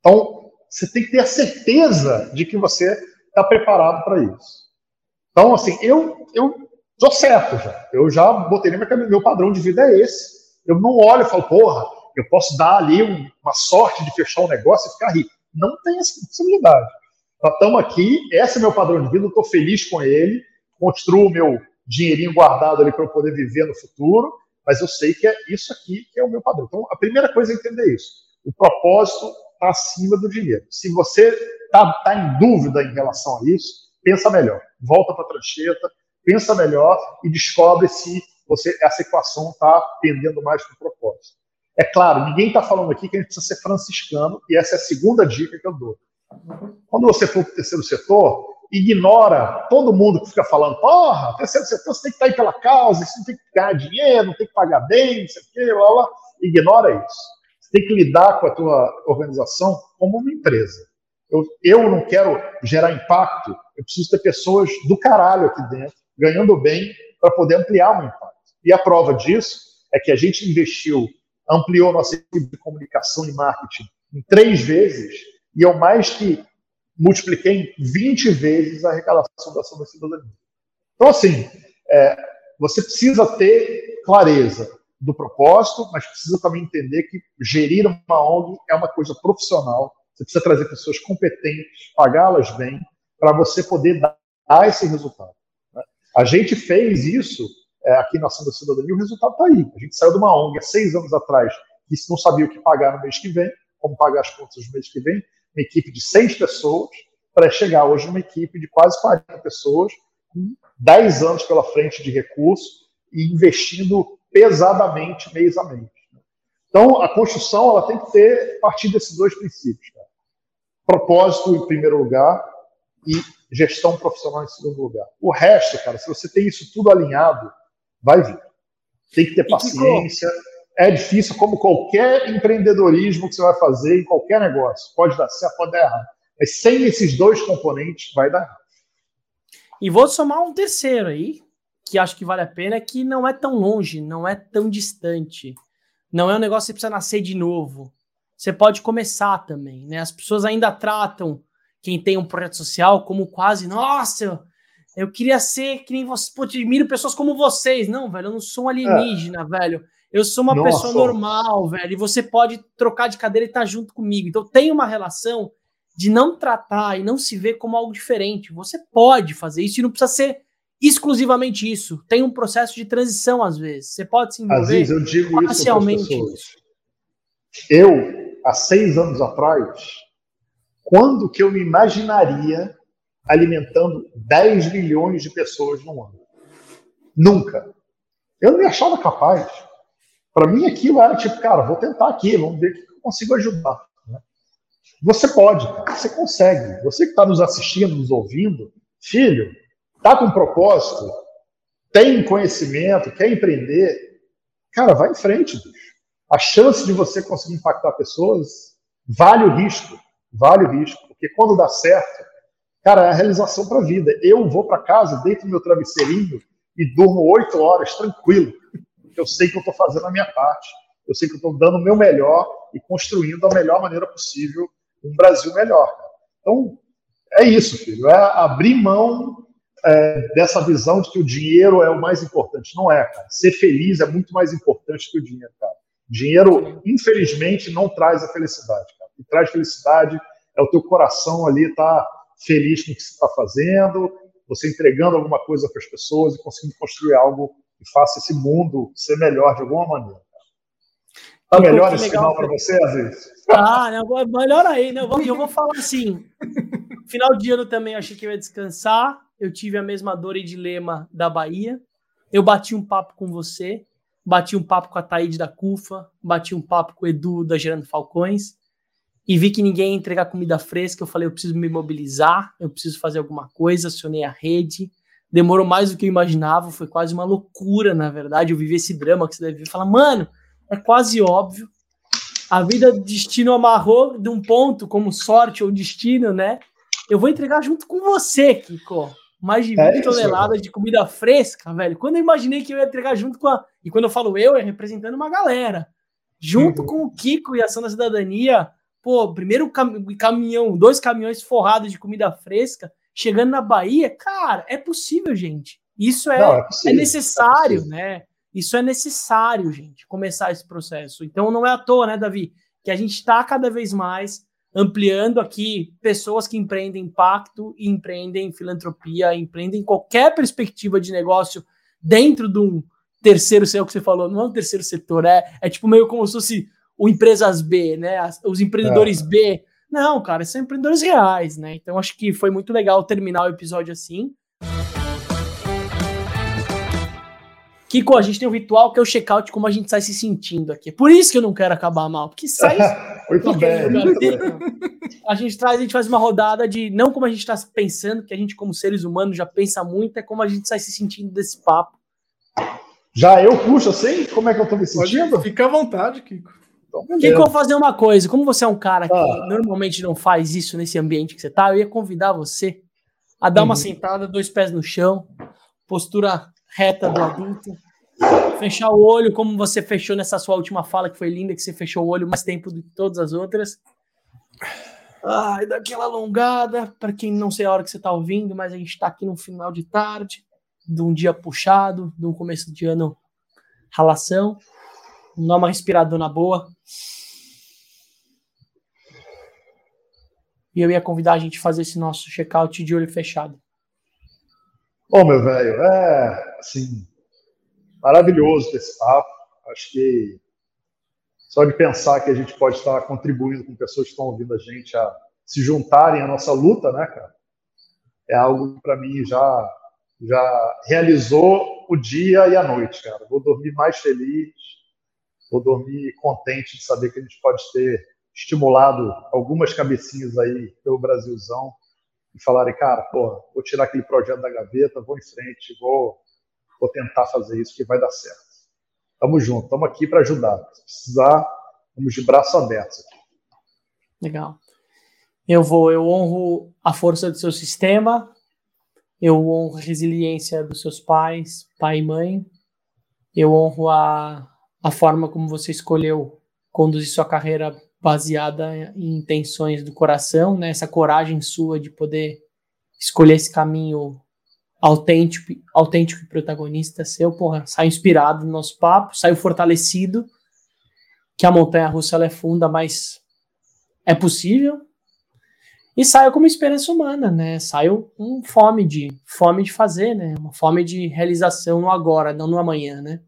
Então, você tem que ter a certeza de que você está preparado para isso. Então, assim, eu eu certo já. Eu já botei cabeça, meu padrão de vida é esse. Eu não olho e falo, porra, eu posso dar ali uma sorte de fechar um negócio e ficar rico. Não tem essa possibilidade. Estamos aqui, esse é meu padrão de vida, eu estou feliz com ele, construo meu dinheirinho guardado ali para eu poder viver no futuro, mas eu sei que é isso aqui que é o meu padrão. Então, a primeira coisa é entender isso. O propósito está acima do dinheiro. Se você está tá em dúvida em relação a isso, pensa melhor. Volta para a trancheta, pensa melhor e descobre se você essa equação está tendendo mais para o propósito. É claro, ninguém está falando aqui que a gente precisa ser franciscano, e essa é a segunda dica que eu dou. Quando você for para o terceiro setor, ignora todo mundo que fica falando, porra, terceiro setor você tem que estar tá aí pela causa, você tem que ganhar dinheiro, tem que pagar bem, não sei o quê, blá, blá. Ignora isso. Você tem que lidar com a tua organização como uma empresa. Eu, eu não quero gerar impacto, eu preciso ter pessoas do caralho aqui dentro, ganhando bem, para poder ampliar o meu impacto. E a prova disso é que a gente investiu, ampliou nossa equipe de comunicação e marketing em três vezes, e eu mais que multipliquei em 20 vezes a arrecadação da ação da cidadania. Então, assim, é, você precisa ter clareza do propósito, mas precisa também entender que gerir uma ONG é uma coisa profissional. Você precisa trazer pessoas competentes, pagá-las bem, para você poder dar esse resultado. Né? A gente fez isso é, aqui na Ação da Cidadania, o resultado está aí. A gente saiu de uma ONG há seis anos atrás que não sabia o que pagar no mês que vem, como pagar as contas no mês que vem, uma equipe de seis pessoas, para chegar hoje numa equipe de quase 40 pessoas, com 10 anos pela frente de recurso e investindo pesadamente mês a mês. Então, a construção ela tem que ter partir desses dois princípios. Cara. Propósito em primeiro lugar e gestão profissional em segundo lugar. O resto, cara, se você tem isso tudo alinhado, vai vir. Tem que ter paciência. É difícil, como qualquer empreendedorismo que você vai fazer em qualquer negócio. Pode dar certo, pode dar errado. Mas sem esses dois componentes, vai dar errado. E vou somar um terceiro aí, que acho que vale a pena, é que não é tão longe, não é tão distante. Não é um negócio que você precisa nascer de novo. Você pode começar também, né? As pessoas ainda tratam quem tem um projeto social como quase, nossa, eu queria ser que nem você, pô, admiro pessoas como vocês. Não, velho, eu não sou um alienígena, é. velho. Eu sou uma Nossa. pessoa normal, velho, e você pode trocar de cadeira e estar tá junto comigo. Então tem uma relação de não tratar e não se ver como algo diferente. Você pode fazer isso e não precisa ser exclusivamente isso. Tem um processo de transição às vezes. Você pode se envolver Aziz, eu digo parcialmente. Isso eu, há seis anos atrás, quando que eu me imaginaria alimentando 10 milhões de pessoas no ano. Nunca. Eu não me achava capaz. Para mim, aquilo era tipo, cara, vou tentar aqui, vamos ver o que eu consigo ajudar. Né? Você pode, cara, você consegue. Você que está nos assistindo, nos ouvindo, filho, tá com propósito, tem conhecimento, quer empreender, cara, vai em frente, bicho. A chance de você conseguir impactar pessoas vale o risco, vale o risco, porque quando dá certo, Cara, é a realização para a vida. Eu vou para casa, deito meu travesseirinho e durmo oito horas tranquilo. Eu sei que eu estou fazendo a minha parte. Eu sei que eu estou dando o meu melhor e construindo da melhor maneira possível um Brasil melhor. Então, é isso, filho. É abrir mão é, dessa visão de que o dinheiro é o mais importante. Não é, cara. Ser feliz é muito mais importante que o dinheiro, cara. Dinheiro, infelizmente, não traz a felicidade, cara. O que traz felicidade é o teu coração ali tá feliz com o que você está fazendo, você entregando alguma coisa para as pessoas e conseguindo construir algo que faça esse mundo ser melhor de alguma maneira. Tá melhor esse final para você, Aziz? Ah, não, melhor aí, né? Eu vou, eu vou falar assim. Final de ano também achei que ia descansar. Eu tive a mesma dor e dilema da Bahia. Eu bati um papo com você, bati um papo com a Taíde da CUFA, bati um papo com o Edu da Gerando Falcões e vi que ninguém ia entregar comida fresca. Eu falei, eu preciso me mobilizar, eu preciso fazer alguma coisa. Acionei a rede. Demorou mais do que eu imaginava, foi quase uma loucura, na verdade. Eu vivi esse drama que você deve ver. Falar, mano, é quase óbvio. A vida destino amarrou de um ponto, como sorte ou destino, né? Eu vou entregar junto com você, Kiko. Mais de 20 é toneladas de comida fresca, velho. Quando eu imaginei que eu ia entregar junto com a. E quando eu falo eu, é representando uma galera. Junto uhum. com o Kiko e a Ação da Cidadania, pô, primeiro cam caminhão, dois caminhões forrados de comida fresca, chegando na Bahia, cara, é possível, gente. Isso é, Não, é, é, necessário, é né? Isso é necessário, gente, começar esse processo. Então não é à toa, né, Davi, que a gente está cada vez mais ampliando aqui pessoas que empreendem impacto e empreendem filantropia, empreendem qualquer perspectiva de negócio dentro de um terceiro setor que você falou, não é um terceiro setor, é, é tipo meio como se fosse o empresas B, né? Os empreendedores é. B. Não, cara, são empreendedores reais, né? Então acho que foi muito legal terminar o episódio assim. Kiko, a gente tem um ritual que é o check-out como a gente sai se sentindo aqui. Por isso que eu não quero acabar mal, porque sai. muito bem. a gente traz, a gente faz uma rodada de não como a gente está pensando, que a gente, como seres humanos, já pensa muito, é como a gente sai se sentindo desse papo. Já eu puxo assim? Como é que eu tô me sentindo? Fica à vontade, Kiko. Então, que eu vou fazer uma coisa. Como você é um cara que ah. normalmente não faz isso nesse ambiente que você tá, eu ia convidar você a dar uhum. uma sentada, dois pés no chão, postura reta do adulto, fechar o olho, como você fechou nessa sua última fala, que foi linda, que você fechou o olho mais tempo do que todas as outras. Ai, daquela alongada, para quem não sei a hora que você está ouvindo, mas a gente está aqui no final de tarde, de um dia puxado, de um começo de ano ralação. Vamos dar uma respiradona boa. E eu ia convidar a gente a fazer esse nosso check-out de olho fechado. Bom, meu velho, é assim, maravilhoso esse papo. Acho que só de pensar que a gente pode estar contribuindo com pessoas que estão ouvindo a gente a se juntarem à nossa luta, né, cara? É algo que para mim já já realizou o dia e a noite, cara. Vou dormir mais feliz, vou dormir contente de saber que a gente pode ter estimulado algumas cabecinhas aí pelo Brasilzão e falarem, cara, pô, vou tirar aquele projeto da gaveta, vou em frente, vou, vou tentar fazer isso que vai dar certo. Tamo junto, estamos aqui para ajudar. Se precisar, vamos de braço aberto. Legal. Eu vou, eu honro a força do seu sistema, eu honro a resiliência dos seus pais, pai e mãe. Eu honro a, a forma como você escolheu conduzir sua carreira baseada em intenções do coração, né? Essa coragem sua de poder escolher esse caminho autêntico, autêntico e protagonista seu, porra, sai inspirado no nosso papo, saiu fortalecido, que a montanha russa ela é funda, mas é possível. E saiu como esperança humana, né? Saiu com fome de fome de fazer, né? Uma fome de realização no agora, não no amanhã, né?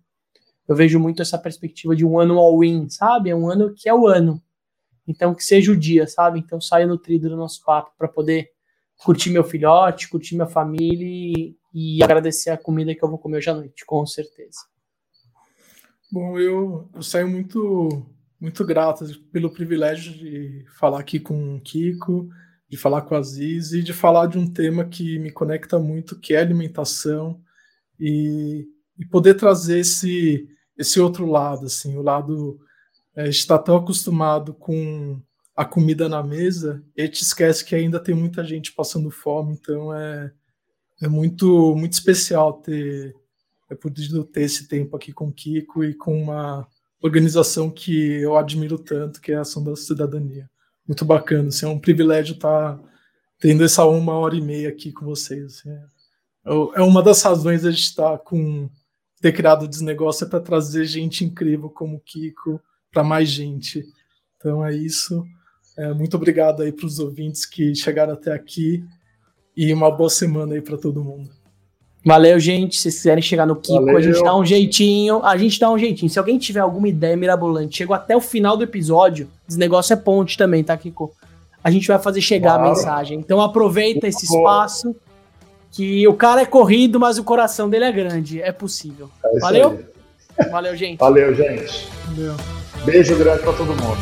Eu vejo muito essa perspectiva de um ano all-in, sabe? É um ano que é o ano. Então que seja o dia, sabe? Então saia nutrido do nosso papo para poder curtir meu filhote, curtir minha família e, e, agradecer a comida que eu vou comer hoje à noite, com certeza. Bom, eu, eu saio muito muito grato pelo privilégio de falar aqui com o Kiko, de falar com a Aziz e de falar de um tema que me conecta muito, que é alimentação e, e poder trazer esse esse outro lado, assim, o lado é, está tão acostumado com a comida na mesa, e te esquece que ainda tem muita gente passando fome, então é, é muito, muito especial ter é podido ter esse tempo aqui com o Kiko e com uma organização que eu admiro tanto, que é a Ação da Cidadania. Muito bacana, assim, é um privilégio estar tendo essa uma hora e meia aqui com vocês. Assim, é, é uma das razões a gente estar com ter criado o Desnegócio é para trazer gente incrível como o Kiko para mais gente. Então é isso. É, muito obrigado aí para os ouvintes que chegaram até aqui e uma boa semana aí para todo mundo. Valeu, gente. Se vocês quiserem chegar no Kiko, Valeu. a gente dá um jeitinho. A gente dá um jeitinho. Se alguém tiver alguma ideia mirabolante, chegou até o final do episódio. Esse negócio é ponte também, tá, Kiko? A gente vai fazer chegar claro. a mensagem. Então aproveita esse espaço. Que o cara é corrido, mas o coração dele é grande. É possível. É Valeu? Valeu, gente. Valeu, gente. Valeu. Beijo grande para todo mundo.